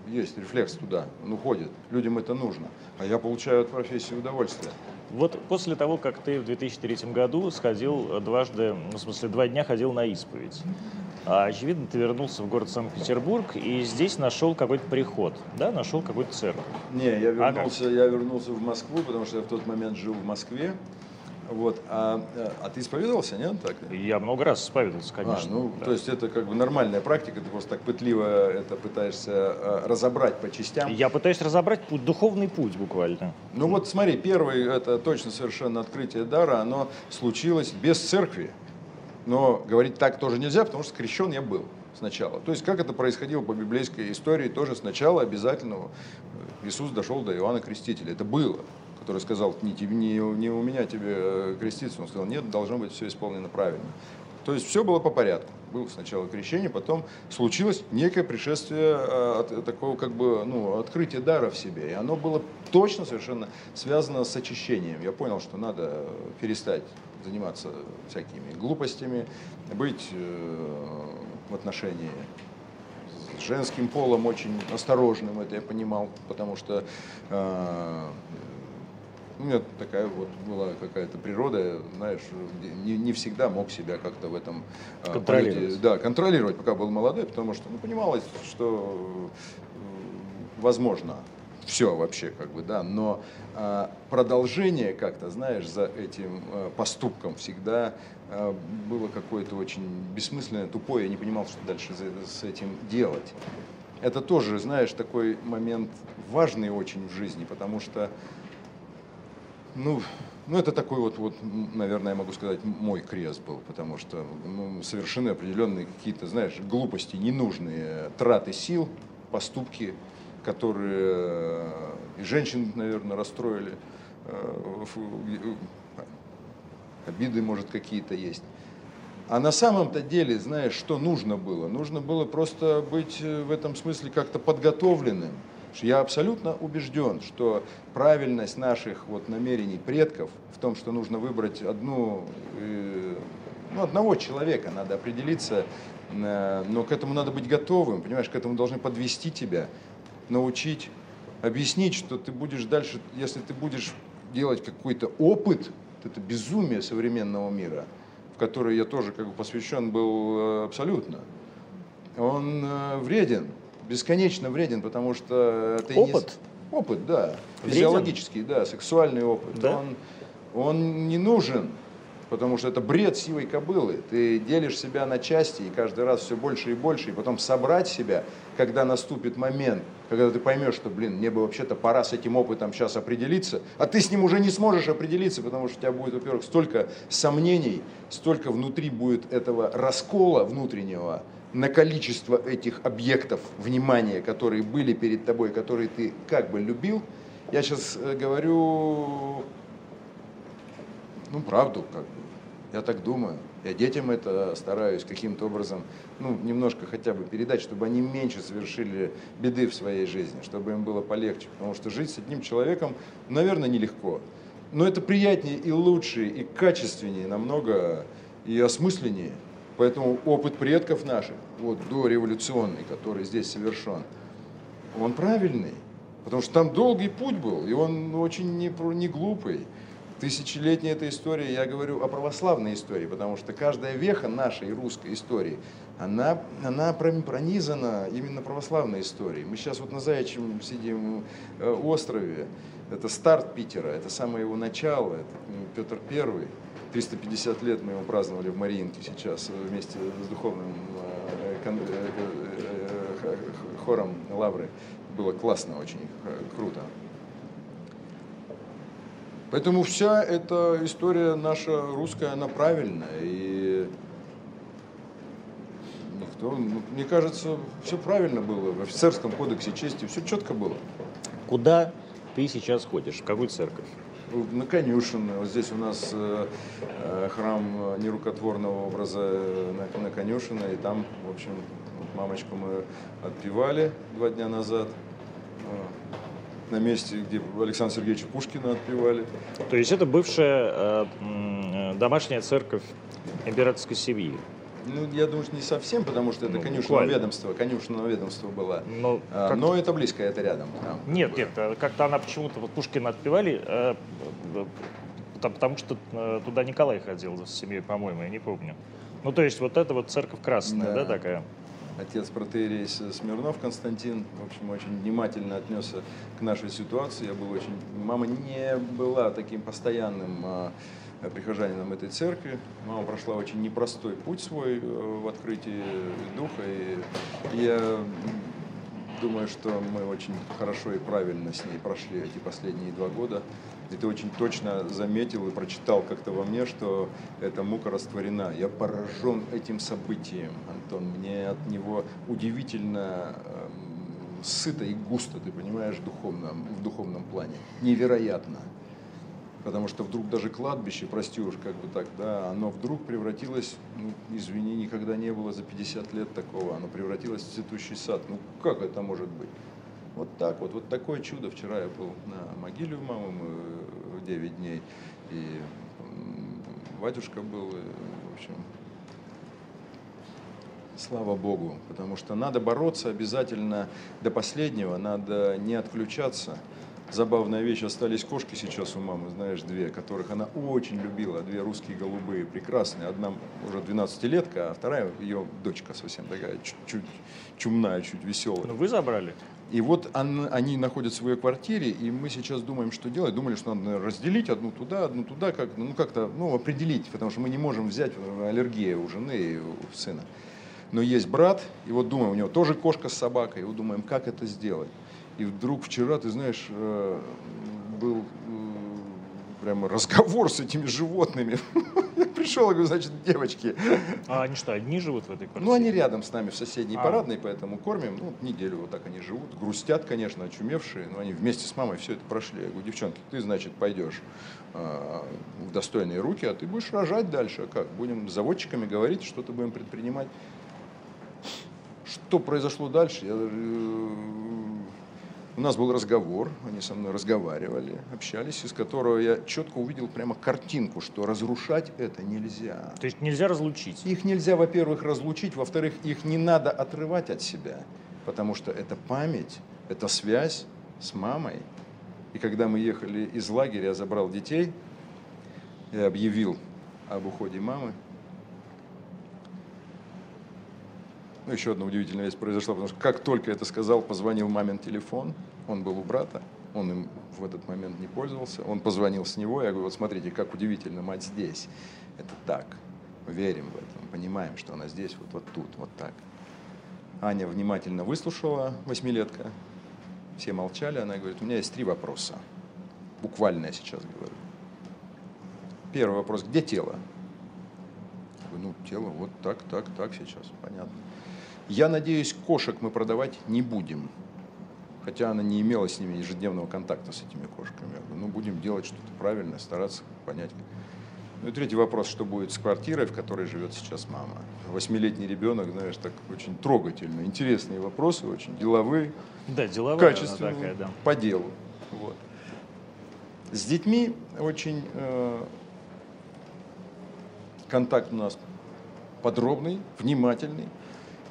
есть рефлекс туда, он уходит. Людям это нужно. А я получаю от профессии удовольствие. Вот после того, как ты в 2003 году сходил дважды, ну, в смысле, два дня ходил на исповедь, а, очевидно, ты вернулся в город Санкт-Петербург и здесь нашел какой-то приход, да, нашел какую-то церковь. Не, я вернулся, ага. я вернулся в Москву, потому что я в тот момент жил в Москве. Вот, а, а ты исповедовался, нет? Так? Я много раз исповедовался, а, конечно. А, ну, да. то есть это как бы нормальная практика, ты просто так пытливо это пытаешься а, разобрать по частям. Я пытаюсь разобрать путь, духовный путь буквально. Ну вот смотри, первый, это точно совершенно открытие дара, оно случилось без церкви. Но говорить так тоже нельзя, потому что крещен я был сначала. То есть как это происходило по библейской истории, тоже сначала обязательно Иисус дошел до Иоанна Крестителя. Это было который сказал, не, не, не у меня тебе э, креститься, он сказал, нет, должно быть все исполнено правильно. То есть все было по порядку. Было сначала крещение, потом случилось некое пришествие э, от, такого как бы ну, открытия дара в себе. И оно было точно совершенно связано с очищением. Я понял, что надо перестать заниматься всякими глупостями, быть э, в отношении с женским полом очень осторожным, это я понимал, потому что э, у меня такая вот была какая-то природа, знаешь, не, не всегда мог себя как-то в этом а, контролировать. Полете, да, контролировать, пока был молодой, потому что ну, понималось, что возможно все вообще, как бы, да, но а, продолжение как-то, знаешь, за этим а, поступком всегда а, было какое-то очень бессмысленное, тупое, я не понимал, что дальше с этим делать. Это тоже, знаешь, такой момент важный очень в жизни, потому что ну, ну, это такой вот, вот, наверное, я могу сказать, мой крест был, потому что ну, совершенно определенные какие-то, знаешь, глупости, ненужные траты сил, поступки, которые э, и женщин, наверное, расстроили, э, обиды, может, какие-то есть. А на самом-то деле, знаешь, что нужно было? Нужно было просто быть э, в этом смысле как-то подготовленным, я абсолютно убежден, что правильность наших вот намерений предков в том, что нужно выбрать одну, э, ну, одного человека, надо определиться, э, но к этому надо быть готовым, понимаешь, к этому должны подвести тебя, научить, объяснить, что ты будешь дальше, если ты будешь делать какой-то опыт, это безумие современного мира, в который я тоже как бы посвящен был э, абсолютно, он вреден бесконечно вреден, потому что это опыт. Не... Опыт, да. Вреден? Физиологический, да, сексуальный опыт. Да? Он, он не нужен, потому что это бред сивой кобылы. Ты делишь себя на части, и каждый раз все больше и больше, и потом собрать себя, когда наступит момент, когда ты поймешь, что, блин, мне бы вообще-то пора с этим опытом сейчас определиться, а ты с ним уже не сможешь определиться, потому что у тебя будет, во-первых, столько сомнений, столько внутри будет этого раскола внутреннего, на количество этих объектов внимания, которые были перед тобой, которые ты как бы любил, я сейчас э, говорю, ну, правду, как бы. Я так думаю. Я детям это стараюсь каким-то образом, ну, немножко хотя бы передать, чтобы они меньше совершили беды в своей жизни, чтобы им было полегче. Потому что жить с одним человеком, наверное, нелегко. Но это приятнее и лучше, и качественнее намного, и осмысленнее. Поэтому опыт предков наших, вот дореволюционный, который здесь совершен, он правильный. Потому что там долгий путь был, и он очень не, не глупый. Тысячелетняя эта история, я говорю о православной истории, потому что каждая веха нашей русской истории, она, она пронизана именно православной историей. Мы сейчас вот на Заячьем сидим э, острове, это старт Питера, это самое его начало, это Петр Первый. 350 лет мы его праздновали в Мариинке сейчас вместе с духовным э, э, э, хором Лавры. Было классно, очень круто. Поэтому вся эта история наша русская, она правильная. И никто, ну, мне кажется, все правильно было. В офицерском кодексе чести все четко было. Куда ты сейчас ходишь? В какую церковь? На конюшен. Вот здесь у нас э, э, храм нерукотворного образа на, на конюшина, и там, в общем, Мамочку мы отпевали два дня назад. На месте, где Александра Сергеевича Пушкина отпевали. То есть это бывшая э, домашняя церковь императорской семьи? Ну, я думаю, что не совсем, потому что это ну, конюшенное ведомство, конюшенное ведомство было. Но, а, но это близко, это рядом. Там, нет, нет, как-то она почему-то, вот Пушкина отпевали, э, потому что э, туда Николай ходил с семьей, по-моему, я не помню. Ну, то есть вот это вот церковь красная, да, да такая? Отец протеерей Смирнов Константин, в общем, очень внимательно отнесся к нашей ситуации. Я был очень... Мама не была таким постоянным а, прихожанином этой церкви. Мама прошла очень непростой путь свой э, в открытии духа. И я думаю, что мы очень хорошо и правильно с ней прошли эти последние два года. И ты очень точно заметил и прочитал как-то во мне, что эта мука растворена. Я поражен этим событием, Антон. Мне от него удивительно э, сыто и густо, ты понимаешь, духовном, в духовном плане. Невероятно. Потому что вдруг даже кладбище, прости уж как бы так, да, оно вдруг превратилось, ну, извини, никогда не было за 50 лет такого, оно превратилось в цветущий сад. Ну как это может быть? Вот так вот, вот такое чудо. Вчера я был на могиле у мамы, мы 9 дней, и батюшка был, и, в общем, слава Богу, потому что надо бороться обязательно до последнего, надо не отключаться забавная вещь, остались кошки сейчас у мамы, знаешь, две, которых она очень любила, две русские голубые, прекрасные. Одна уже 12-летка, а вторая ее дочка совсем такая, чуть-чуть чумная, чуть веселая. Но ну, вы забрали? И вот он, они находятся в ее квартире, и мы сейчас думаем, что делать. Думали, что надо разделить одну туда, одну туда, как, ну как-то ну, определить, потому что мы не можем взять аллергия у жены и у сына. Но есть брат, и вот думаем, у него тоже кошка с собакой, и вот думаем, как это сделать. И вдруг вчера, ты знаешь, э, был э, прямо разговор с этими животными. Я пришел и говорю, значит, девочки. А они что, одни живут в этой квартире? Ну, они рядом с нами в соседней а. парадной, поэтому кормим. Ну, неделю вот так они живут. Грустят, конечно, очумевшие, но они вместе с мамой все это прошли. Я говорю, девчонки, ты, значит, пойдешь э, в достойные руки, а ты будешь рожать дальше. А как? Будем с заводчиками говорить, что-то будем предпринимать. Что произошло дальше? Я у нас был разговор, они со мной разговаривали, общались, из которого я четко увидел прямо картинку, что разрушать это нельзя. То есть нельзя разлучить? Их нельзя, во-первых, разлучить, во-вторых, их не надо отрывать от себя, потому что это память, это связь с мамой. И когда мы ехали из лагеря, я забрал детей, я объявил об уходе мамы, Ну, еще одна удивительная вещь произошла, потому что как только это сказал, позвонил мамин телефон, он был у брата, он им в этот момент не пользовался, он позвонил с него, я говорю, вот смотрите, как удивительно, мать здесь. Это так, верим в это, понимаем, что она здесь, вот, вот тут, вот так. Аня внимательно выслушала, восьмилетка, все молчали, она говорит, у меня есть три вопроса, буквально я сейчас говорю. Первый вопрос, где тело? Ну, тело вот так, так, так сейчас, понятно. Я надеюсь, кошек мы продавать не будем. Хотя она не имела с ними ежедневного контакта с этими кошками. Я говорю, ну, будем делать что-то правильное, стараться понять. Ну и третий вопрос, что будет с квартирой, в которой живет сейчас мама. Восьмилетний ребенок, знаешь, так очень трогательно. Интересные вопросы, очень деловые. Да, деловые. Качественные, такая, да. по делу. Вот. С детьми очень э, контакт у нас подробный, внимательный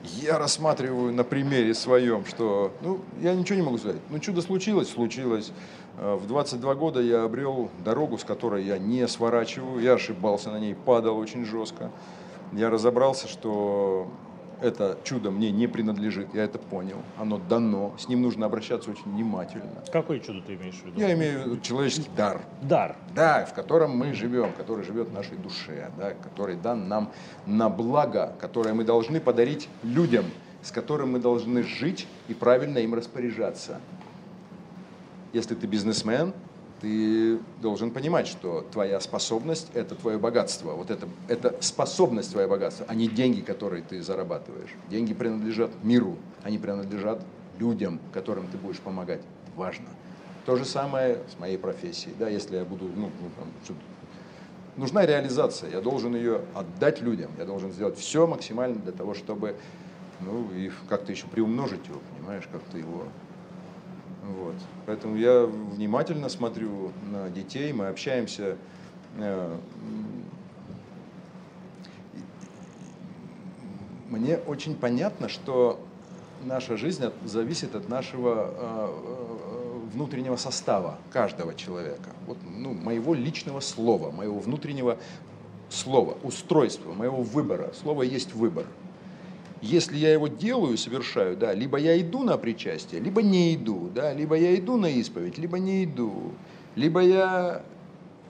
я рассматриваю на примере своем, что, ну, я ничего не могу сказать. Ну, чудо случилось, случилось. Э, в 22 года я обрел дорогу, с которой я не сворачиваю. Я ошибался на ней, падал очень жестко. Я разобрался, что это чудо мне не принадлежит, я это понял, оно дано, с ним нужно обращаться очень внимательно. Какое чудо ты имеешь в виду? Я имею в виду человеческий дар. Дар? Да, в котором мы живем, который живет в нашей душе, да, который дан нам на благо, которое мы должны подарить людям, с которым мы должны жить и правильно им распоряжаться. Если ты бизнесмен, ты должен понимать, что твоя способность – это твое богатство. Вот это, это способность твое богатство, а не деньги, которые ты зарабатываешь. Деньги принадлежат миру, они принадлежат людям, которым ты будешь помогать. Это важно. То же самое с моей профессией. Да, если я буду, ну, ну там, нужна реализация, я должен ее отдать людям, я должен сделать все максимально для того, чтобы ну и как-то еще приумножить его, понимаешь, как-то его. Вот. Поэтому я внимательно смотрю на детей, мы общаемся. Э, мне очень понятно, что наша жизнь зависит от нашего э, э, внутреннего состава каждого человека. Вот, ну, моего личного слова, моего внутреннего слова, устройства, моего выбора. Слово есть выбор. Если я его делаю, совершаю, да, либо я иду на причастие, либо не иду, да, либо я иду на исповедь, либо не иду, либо я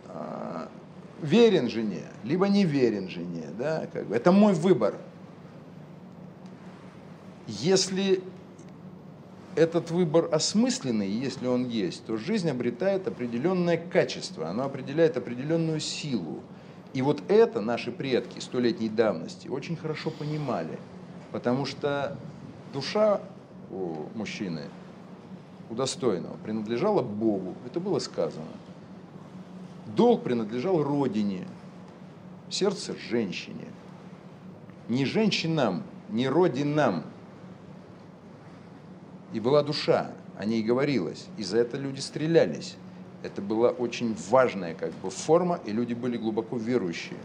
э, верен жене, либо не верен жене, да, как бы. это мой выбор. Если этот выбор осмысленный, если он есть, то жизнь обретает определенное качество, она определяет определенную силу. И вот это наши предки столетней давности очень хорошо понимали, потому что душа у мужчины, у достойного, принадлежала Богу, это было сказано. Долг принадлежал родине, сердце женщине. Не женщинам, не родинам, и была душа, о ней говорилось. И за это люди стрелялись. Это была очень важная как бы форма, и люди были глубоко верующие.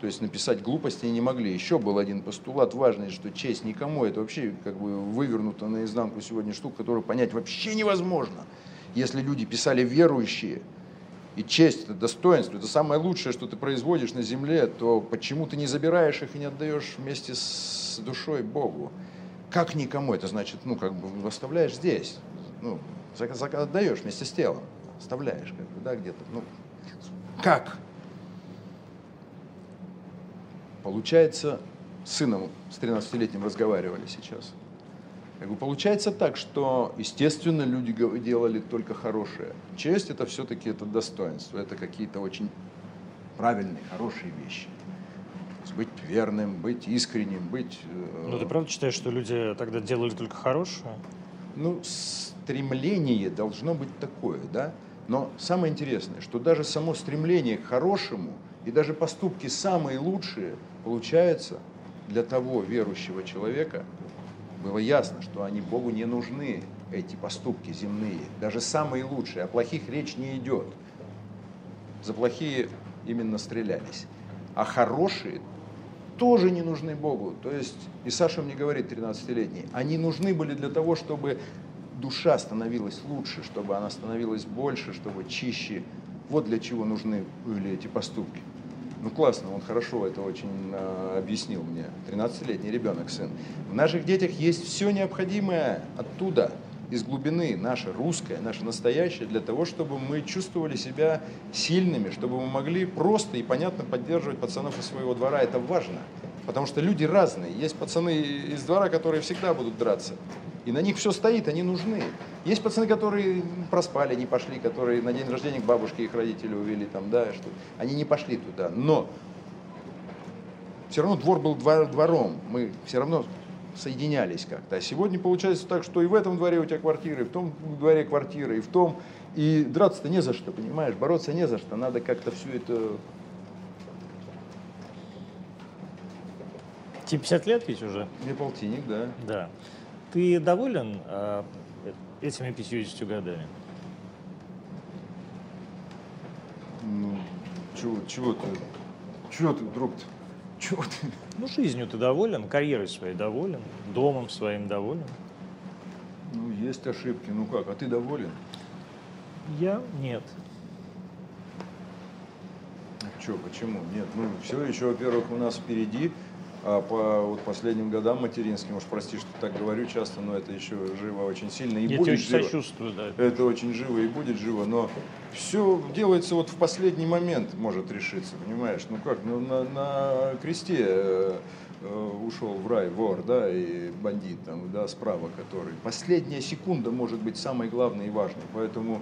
То есть написать глупости не могли. Еще был один постулат важный, что честь никому. Это вообще как бы вывернуто наизнанку сегодня штука, которую понять вообще невозможно. Если люди писали верующие, и честь, это достоинство, это самое лучшее, что ты производишь на земле, то почему ты не забираешь их и не отдаешь вместе с душой Богу? Как никому? Это значит, ну, как бы оставляешь здесь. Ну, отдаешь вместе с телом. Оставляешь, как бы, да, где-то. Ну, как? Получается, с сыном с 13-летним разговаривали сейчас. Как бы получается так, что, естественно, люди делали только хорошее. Честь это все-таки это достоинство, это какие-то очень правильные, хорошие вещи быть верным, быть искренним, быть... Э, ну, ты правда считаешь, что люди тогда делали только хорошее? Ну, стремление должно быть такое, да? Но самое интересное, что даже само стремление к хорошему и даже поступки самые лучшие, получается, для того верующего человека было ясно, что они Богу не нужны, эти поступки земные, даже самые лучшие, о плохих речь не идет. За плохие именно стрелялись. А хорошие тоже не нужны Богу. То есть, и Саша мне говорит, 13-летний, они нужны были для того, чтобы душа становилась лучше, чтобы она становилась больше, чтобы чище. Вот для чего нужны были эти поступки. Ну классно, он хорошо это очень э, объяснил мне. 13-летний ребенок, сын. В наших детях есть все необходимое оттуда – из глубины, наше русское, наше настоящее, для того, чтобы мы чувствовали себя сильными, чтобы мы могли просто и понятно поддерживать пацанов из своего двора. Это важно, потому что люди разные. Есть пацаны из двора, которые всегда будут драться. И на них все стоит, они нужны. Есть пацаны, которые проспали, не пошли, которые на день рождения к бабушке их родители увели, там, да, что они не пошли туда. Но все равно двор был двором. Мы все равно соединялись как-то. А сегодня получается так, что и в этом дворе у тебя квартира, и в том дворе квартира, и в том. И драться-то не за что, понимаешь? Бороться не за что. Надо как-то все это... Тебе 50 лет ведь уже? Мне полтинник, да. Да. Ты доволен э, этими 50 годами? Ну, чего, чего ты, чего ты, друг-то? Чего ты? Ну, жизнью ты доволен, карьерой своей доволен, домом своим доволен. Ну, есть ошибки. Ну как, а ты доволен? Я нет. А что, почему? Нет, ну все еще, во-первых, у нас впереди по вот последним годам материнским, уж прости, что так говорю часто, но это еще живо очень сильно и Я будет очень живо. сочувствую, да. Это очень живо и будет живо, но все делается вот в последний момент может решиться, понимаешь? Ну как, ну на, на кресте э, э, ушел в рай вор, да, и бандит там, да, справа который. Последняя секунда может быть самой главной и важной, поэтому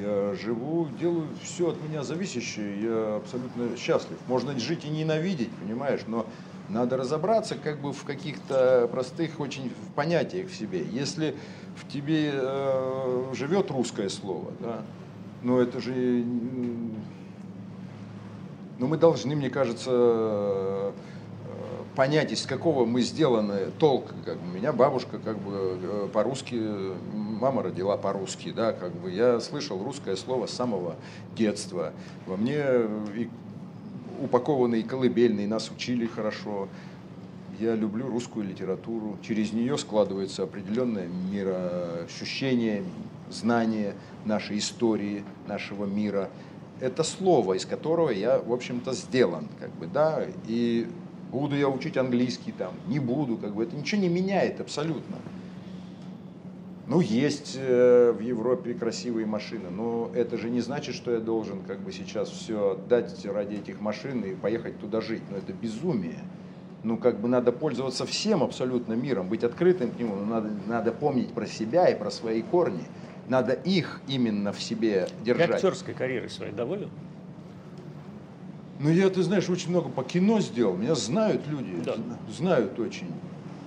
я живу, делаю все от меня зависящее, я абсолютно счастлив. Можно жить и ненавидеть, понимаешь, но надо разобраться как бы в каких-то простых очень понятиях в себе. Если в тебе э, живет русское слово, да, но это же, ну мы должны, мне кажется, э, понять, из какого мы сделаны толк. Как у меня бабушка как бы э, по-русски, мама родила по-русски, да, как бы я слышал русское слово с самого детства. Во мне упакованный колыбельный, нас учили хорошо. Я люблю русскую литературу. Через нее складывается определенное мироощущение, знание нашей истории, нашего мира. Это слово, из которого я, в общем-то, сделан, как бы, да, и буду я учить английский там, не буду, как бы, это ничего не меняет абсолютно. Ну, есть э, в Европе красивые машины, но это же не значит, что я должен как бы сейчас все отдать ради этих машин и поехать туда жить. Но это безумие. Ну, как бы надо пользоваться всем абсолютно миром, быть открытым к нему, но надо, надо помнить про себя и про свои корни. Надо их именно в себе держать. Ты актерской карьерой своей доволен? Ну, я, ты знаешь, очень много по кино сделал. Меня знают люди, Да. знают очень.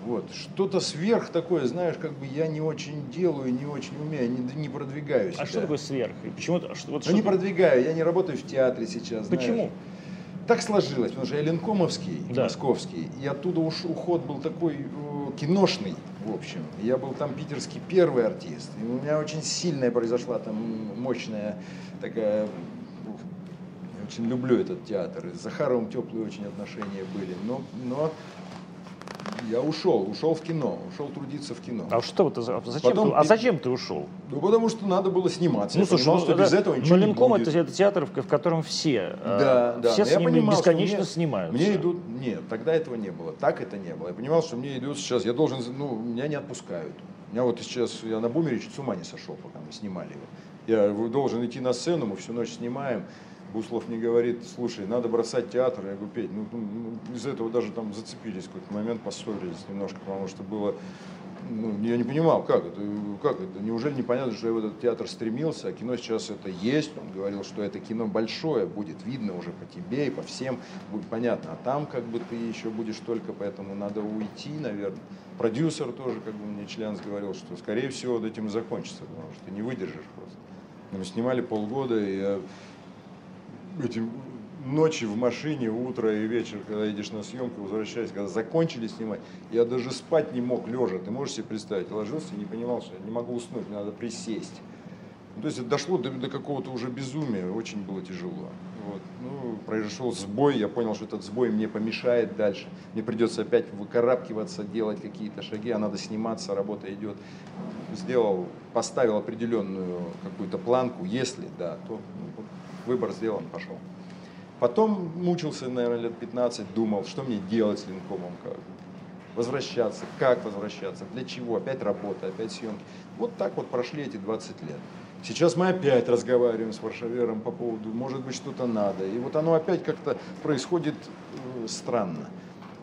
Вот. Что-то сверх такое, знаешь, как бы я не очень делаю, не очень умею, не, не продвигаю себя. А что такое сверх? И почему? то- что- Вот Ну, не что ты- продвигаю, я не работаю в театре сейчас. знаешь. Почему? Так сложилось, потому что я ленкомовский, Да. московский, и оттуда уж уход был такой э, киношный, в общем. Я был там питерский первый артист, и у меня очень сильная произошла там мощная такая... Очень люблю этот театр, и с Захаровым теплые очень отношения были, но, но я ушел, ушел в кино, ушел трудиться в кино. А что ты, за- зачем Потом ты, а зачем ты ушел? Ну, потому что надо было сниматься. Ну, я слушай, понимал, ну, что это- без этого ничего не Ленком будет. это, это театр, в, котором все, э, Да, да. все с я понимал, бесконечно мне- снимаются. Мне идут, нет, тогда этого не было, так это не было. Я понимал, что мне идут сейчас, я должен, ну, меня не отпускают. Меня вот сейчас, я на Бумере чуть с ума не сошел, пока мы снимали его. Я должен идти на сцену, мы всю ночь снимаем. Буслов мне говорит, слушай, надо бросать театр. Я говорю, Петь, ну, ну, ну, из этого даже там зацепились, в какой-то момент поссорились немножко, потому что было, ну, я не понимал, как это, как это, неужели непонятно, что я в этот театр стремился, а кино сейчас это есть, он говорил, что это кино большое, будет видно уже по тебе и по всем, будет понятно, а там как бы ты еще будешь только, поэтому надо уйти, наверное. Продюсер тоже, как бы мне Челянс говорил, что скорее всего вот этим и закончится, потому что ты не выдержишь просто. Мы снимали полгода, и я эти ночи в машине, утро и вечер, когда едешь на съемку, возвращаясь, когда закончили снимать, я даже спать не мог лежа. Ты можешь себе представить? Ложился и не понимал, что я не могу уснуть, мне надо присесть. Ну, то есть это дошло до, до какого-то уже безумия, очень было тяжело. Вот. Ну, произошел сбой, я понял, что этот сбой мне помешает дальше. Мне придется опять выкарабкиваться, делать какие-то шаги, а надо сниматься, работа идет. Сделал, поставил определенную какую-то планку, если да, то ну, выбор сделан, пошел. Потом мучился, наверное, лет 15, думал, что мне делать с линкомом, как возвращаться, как возвращаться, для чего, опять работа, опять съемки. Вот так вот прошли эти 20 лет. Сейчас мы опять разговариваем с Варшавером по поводу, может быть, что-то надо. И вот оно опять как-то происходит э, странно.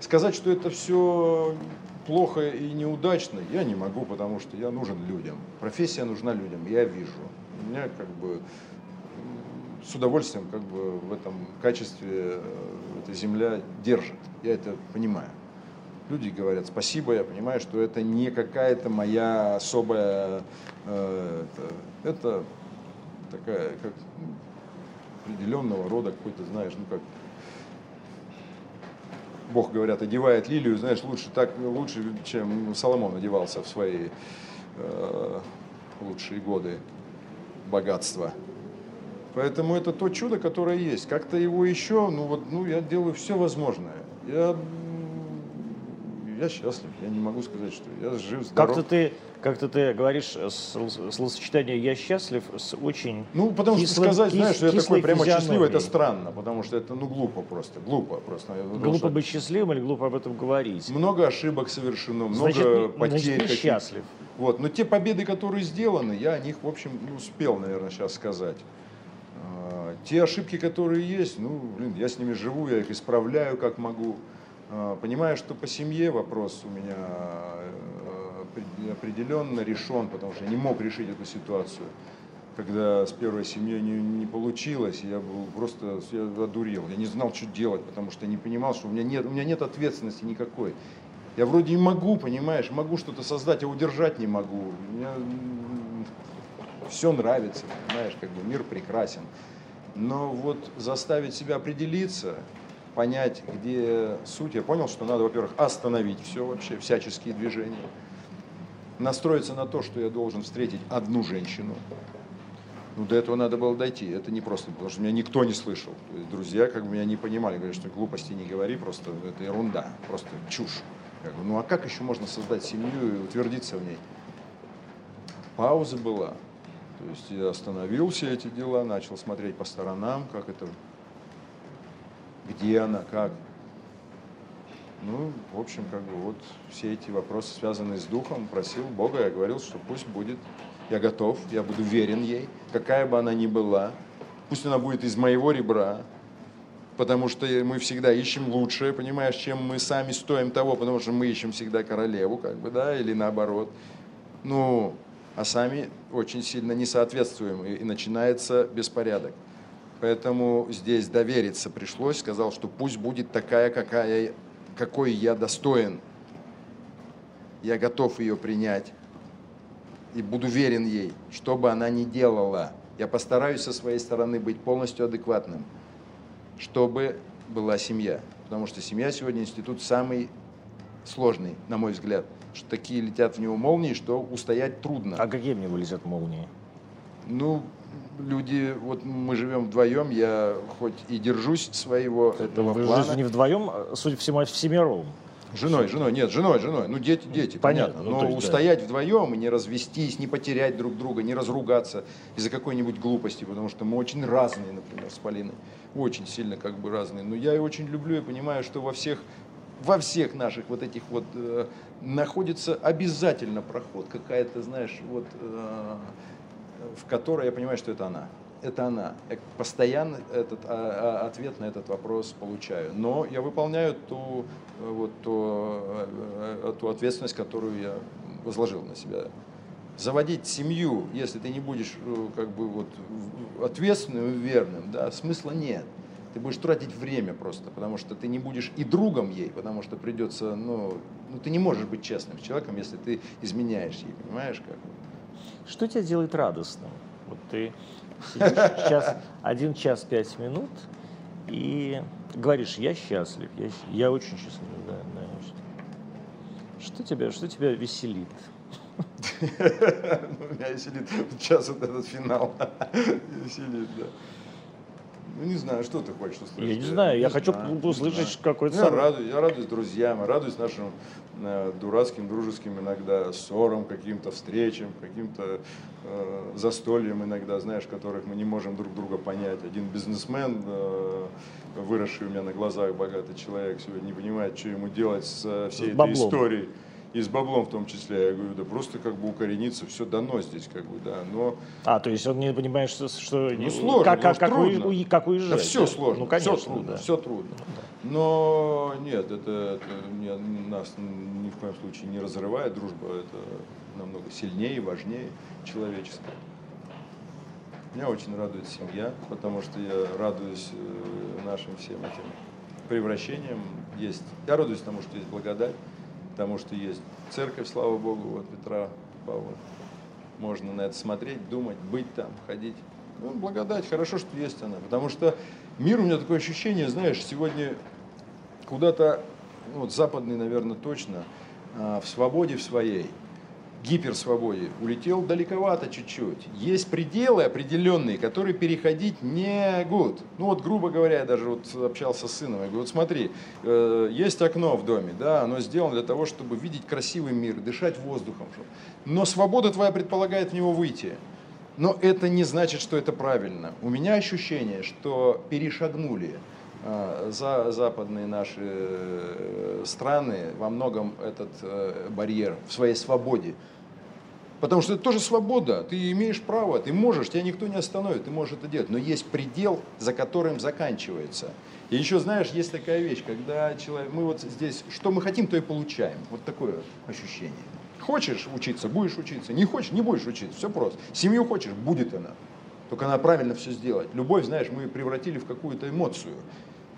Сказать, что это все плохо и неудачно, я не могу, потому что я нужен людям. Профессия нужна людям, я вижу. У меня как бы с удовольствием как бы в этом качестве э, эта земля держит. Я это понимаю. Люди говорят спасибо, я понимаю, что это не какая-то моя особая, э, это, это такая, как ну, определенного рода какой-то, знаешь, ну как Бог, говорят, одевает лилию, знаешь, лучше так, лучше, чем Соломон одевался в свои э, лучшие годы богатства. Поэтому это то чудо, которое есть. Как-то его еще, ну вот, ну я делаю все возможное. Я, я счастлив, я не могу сказать, что я жив, здоров. Как-то ты, как-то ты говоришь словосочетание «я счастлив» с очень Ну, потому что кислым- сказать, кис- знаешь, что я такой прямо счастливый, это странно, потому что это, ну, глупо просто, глупо просто. Глупо что быть счастливым или глупо об этом говорить? Много ошибок совершено, много Значит, потерь. значит, счастлив. Вот. Но те победы, которые сделаны, я о них, в общем, успел, наверное, сейчас сказать. Те ошибки, которые есть, ну, блин, я с ними живу, я их исправляю как могу. А, Понимаю, что по семье вопрос у меня э, опре- определенно решен, потому что я не мог решить эту ситуацию. Когда с первой семьей не, не получилось, я был просто я одурел. Я не знал, что делать, потому что не понимал, что у меня нет, у меня нет ответственности никакой. Я вроде и могу, понимаешь, могу что-то создать, а удержать не могу. Мне все нравится, понимаешь, как бы мир прекрасен. Но вот заставить себя определиться, понять, где суть. Я понял, что надо, во-первых, остановить все вообще, всяческие движения. Настроиться на то, что я должен встретить одну женщину. Ну, до этого надо было дойти. Это не просто, потому что меня никто не слышал. Друзья как бы меня не понимали, говорят, что глупости не говори, просто это ерунда, просто чушь. Как бы, ну а как еще можно создать семью и утвердиться в ней? Пауза была. То есть я остановил все эти дела, начал смотреть по сторонам, как это, где она, как. Ну, в общем, как бы вот все эти вопросы, связанные с духом, просил Бога, я говорил, что пусть будет, я готов, я буду верен ей, какая бы она ни была, пусть она будет из моего ребра, потому что мы всегда ищем лучшее, понимаешь, чем мы сами стоим того, потому что мы ищем всегда королеву, как бы, да, или наоборот. Ну, а сами очень сильно не соответствуем, и, начинается беспорядок. Поэтому здесь довериться пришлось, сказал, что пусть будет такая, какая, какой я достоин. Я готов ее принять и буду верен ей, что бы она ни делала. Я постараюсь со своей стороны быть полностью адекватным, чтобы была семья. Потому что семья сегодня институт самый сложный, на мой взгляд что такие летят в него молнии, что устоять трудно. А какие в него летят молнии? Ну, люди, вот мы живем вдвоем, я хоть и держусь своего этого Вы плана. Вы не вдвоем, а, судя по всему, всемиром. Женой, женой, нет, женой, женой. Ну, дети, дети, понятно. понятно. Ну, Но есть, устоять да. вдвоем и не развестись, не потерять друг друга, не разругаться из-за какой-нибудь глупости, потому что мы очень разные, например, с Полиной. Очень сильно как бы разные. Но я и очень люблю и понимаю, что во всех во всех наших вот этих вот э, находится обязательно проход, какая-то, знаешь, вот, э, в которой я понимаю, что это она. Это она. Я постоянно этот а, а, ответ на этот вопрос получаю. Но я выполняю ту, вот, ту, э, ту ответственность, которую я возложил на себя. Заводить семью, если ты не будешь э, как бы, вот, ответственным и верным, да, смысла нет ты будешь тратить время просто, потому что ты не будешь и другом ей, потому что придется, ну, ну ты не можешь быть честным с человеком, если ты изменяешь ей, понимаешь как? Что тебя делает радостным? Вот ты сидишь сейчас один час пять минут и говоришь, я счастлив, я, я очень счастлив, да, да. Что тебя, что тебя веселит? Меня веселит сейчас вот этот финал. Веселит, да. Ну, не знаю, что ты хочешь услышать? Я не знаю, я не хочу знаю, услышать какой-то... Я, радуюсь, я радуюсь друзьям, я радуюсь нашим э, дурацким, дружеским иногда ссорам, каким-то встречам, каким-то э, застольям иногда, знаешь, которых мы не можем друг друга понять. Один бизнесмен, э, выросший у меня на глазах богатый человек, сегодня не понимает, что ему делать с всей с этой историей и с баблом в том числе. Я говорю, да просто как бы укорениться, все дано здесь, как бы, да. Но... А, то есть он не понимает, что... что ну, сложно, как, как, как, трудно. У, как уезжать. Да, все да? сложно, ну, конечно, все трудно, да. все трудно. Но нет, это, это не, нас ни в коем случае не разрывает. Дружба это намного сильнее, важнее человеческая. Меня очень радует семья, потому что я радуюсь э, нашим всем этим превращениям. Есть, я радуюсь тому, что есть благодать потому что есть церковь, слава Богу, вот Петра, Павла. Можно на это смотреть, думать, быть там, ходить. Ну, благодать, хорошо, что есть она. Потому что мир, у меня такое ощущение, знаешь, сегодня куда-то, ну, вот западный, наверное, точно, а, в свободе в своей – гиперсвободе улетел далековато чуть-чуть. Есть пределы определенные, которые переходить не гуд. Ну вот, грубо говоря, я даже вот общался с сыном, я говорю, вот смотри, э, есть окно в доме, да, оно сделано для того, чтобы видеть красивый мир, дышать воздухом. Но свобода твоя предполагает в него выйти. Но это не значит, что это правильно. У меня ощущение, что перешагнули э, за западные наши э, страны во многом этот э, барьер в своей свободе. Потому что это тоже свобода, ты имеешь право, ты можешь, тебя никто не остановит, ты можешь это делать. Но есть предел, за которым заканчивается. И еще, знаешь, есть такая вещь, когда человек, мы вот здесь, что мы хотим, то и получаем. Вот такое ощущение. Хочешь учиться, будешь учиться. Не хочешь, не будешь учиться. Все просто. Семью хочешь, будет она. Только надо правильно все сделать. Любовь, знаешь, мы превратили в какую-то эмоцию.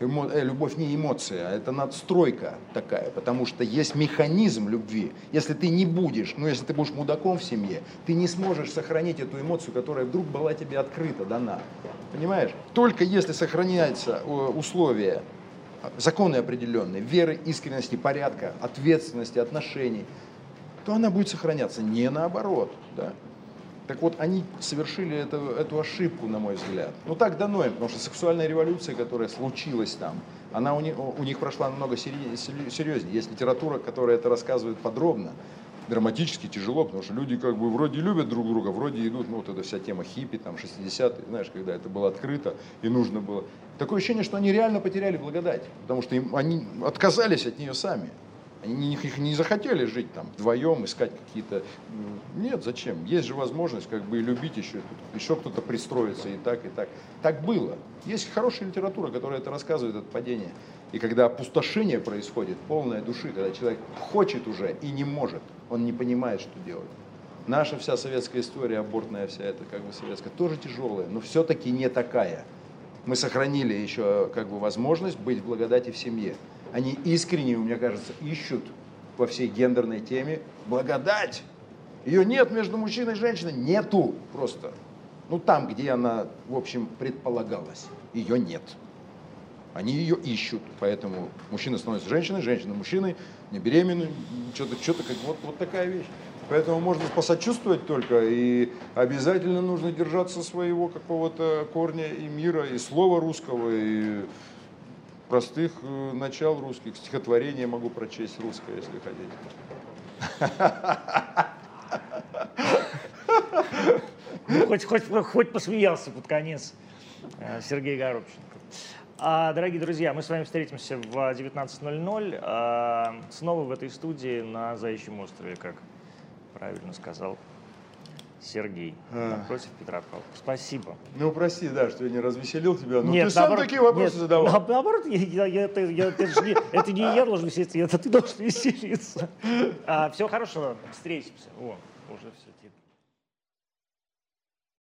Эмо, э, любовь не эмоция, а это надстройка такая, потому что есть механизм любви. Если ты не будешь, ну если ты будешь мудаком в семье, ты не сможешь сохранить эту эмоцию, которая вдруг была тебе открыта, дана. Понимаешь? Только если сохраняются э, условия законы определенные, веры, искренности, порядка, ответственности, отношений, то она будет сохраняться, не наоборот. Да? Так вот, они совершили эту, эту ошибку, на мой взгляд. Ну так дано им, потому что сексуальная революция, которая случилась там, она у них, у них прошла намного серьезнее. Есть литература, которая это рассказывает подробно, драматически тяжело, потому что люди как бы вроде любят друг друга, вроде идут, ну вот эта вся тема хиппи, там 60-е, знаешь, когда это было открыто и нужно было. Такое ощущение, что они реально потеряли благодать, потому что им, они отказались от нее сами. Они не, не захотели жить там вдвоем, искать какие-то... Нет, зачем? Есть же возможность как бы и любить еще, еще кто-то пристроится и так, и так. Так было. Есть хорошая литература, которая это рассказывает, это падение. И когда опустошение происходит, полная души, когда человек хочет уже и не может, он не понимает, что делать. Наша вся советская история, абортная вся эта как бы советская, тоже тяжелая, но все-таки не такая. Мы сохранили еще как бы возможность быть в благодати в семье. Они искренне, мне кажется, ищут во всей гендерной теме благодать. Ее нет между мужчиной и женщиной, нету просто. Ну там, где она, в общем, предполагалась, ее нет. Они ее ищут, поэтому мужчина становится женщиной, женщина мужчиной, не беременным, что-то, что-то как вот, вот такая вещь. Поэтому можно посочувствовать только, и обязательно нужно держаться своего какого-то корня и мира, и слова русского, и простых э, начал русских, стихотворения могу прочесть русское, если хотите. Ну, хоть, хоть, хоть посмеялся под конец э, Сергей Горобченко. А, дорогие друзья, мы с вами встретимся в 19.00 а, снова в этой студии на Заячьем острове, как правильно сказал Сергей, а. напротив Петра Павлова. Спасибо. Ну, прости, да, что я не развеселил тебя, но нет, ты наоборот, сам такие вопросы нет, задавал. Наоборот, я, я, я, это, я, это, не, это не я должен веселиться, это ты должен веселиться. А, всего хорошего, встретимся. О, уже все.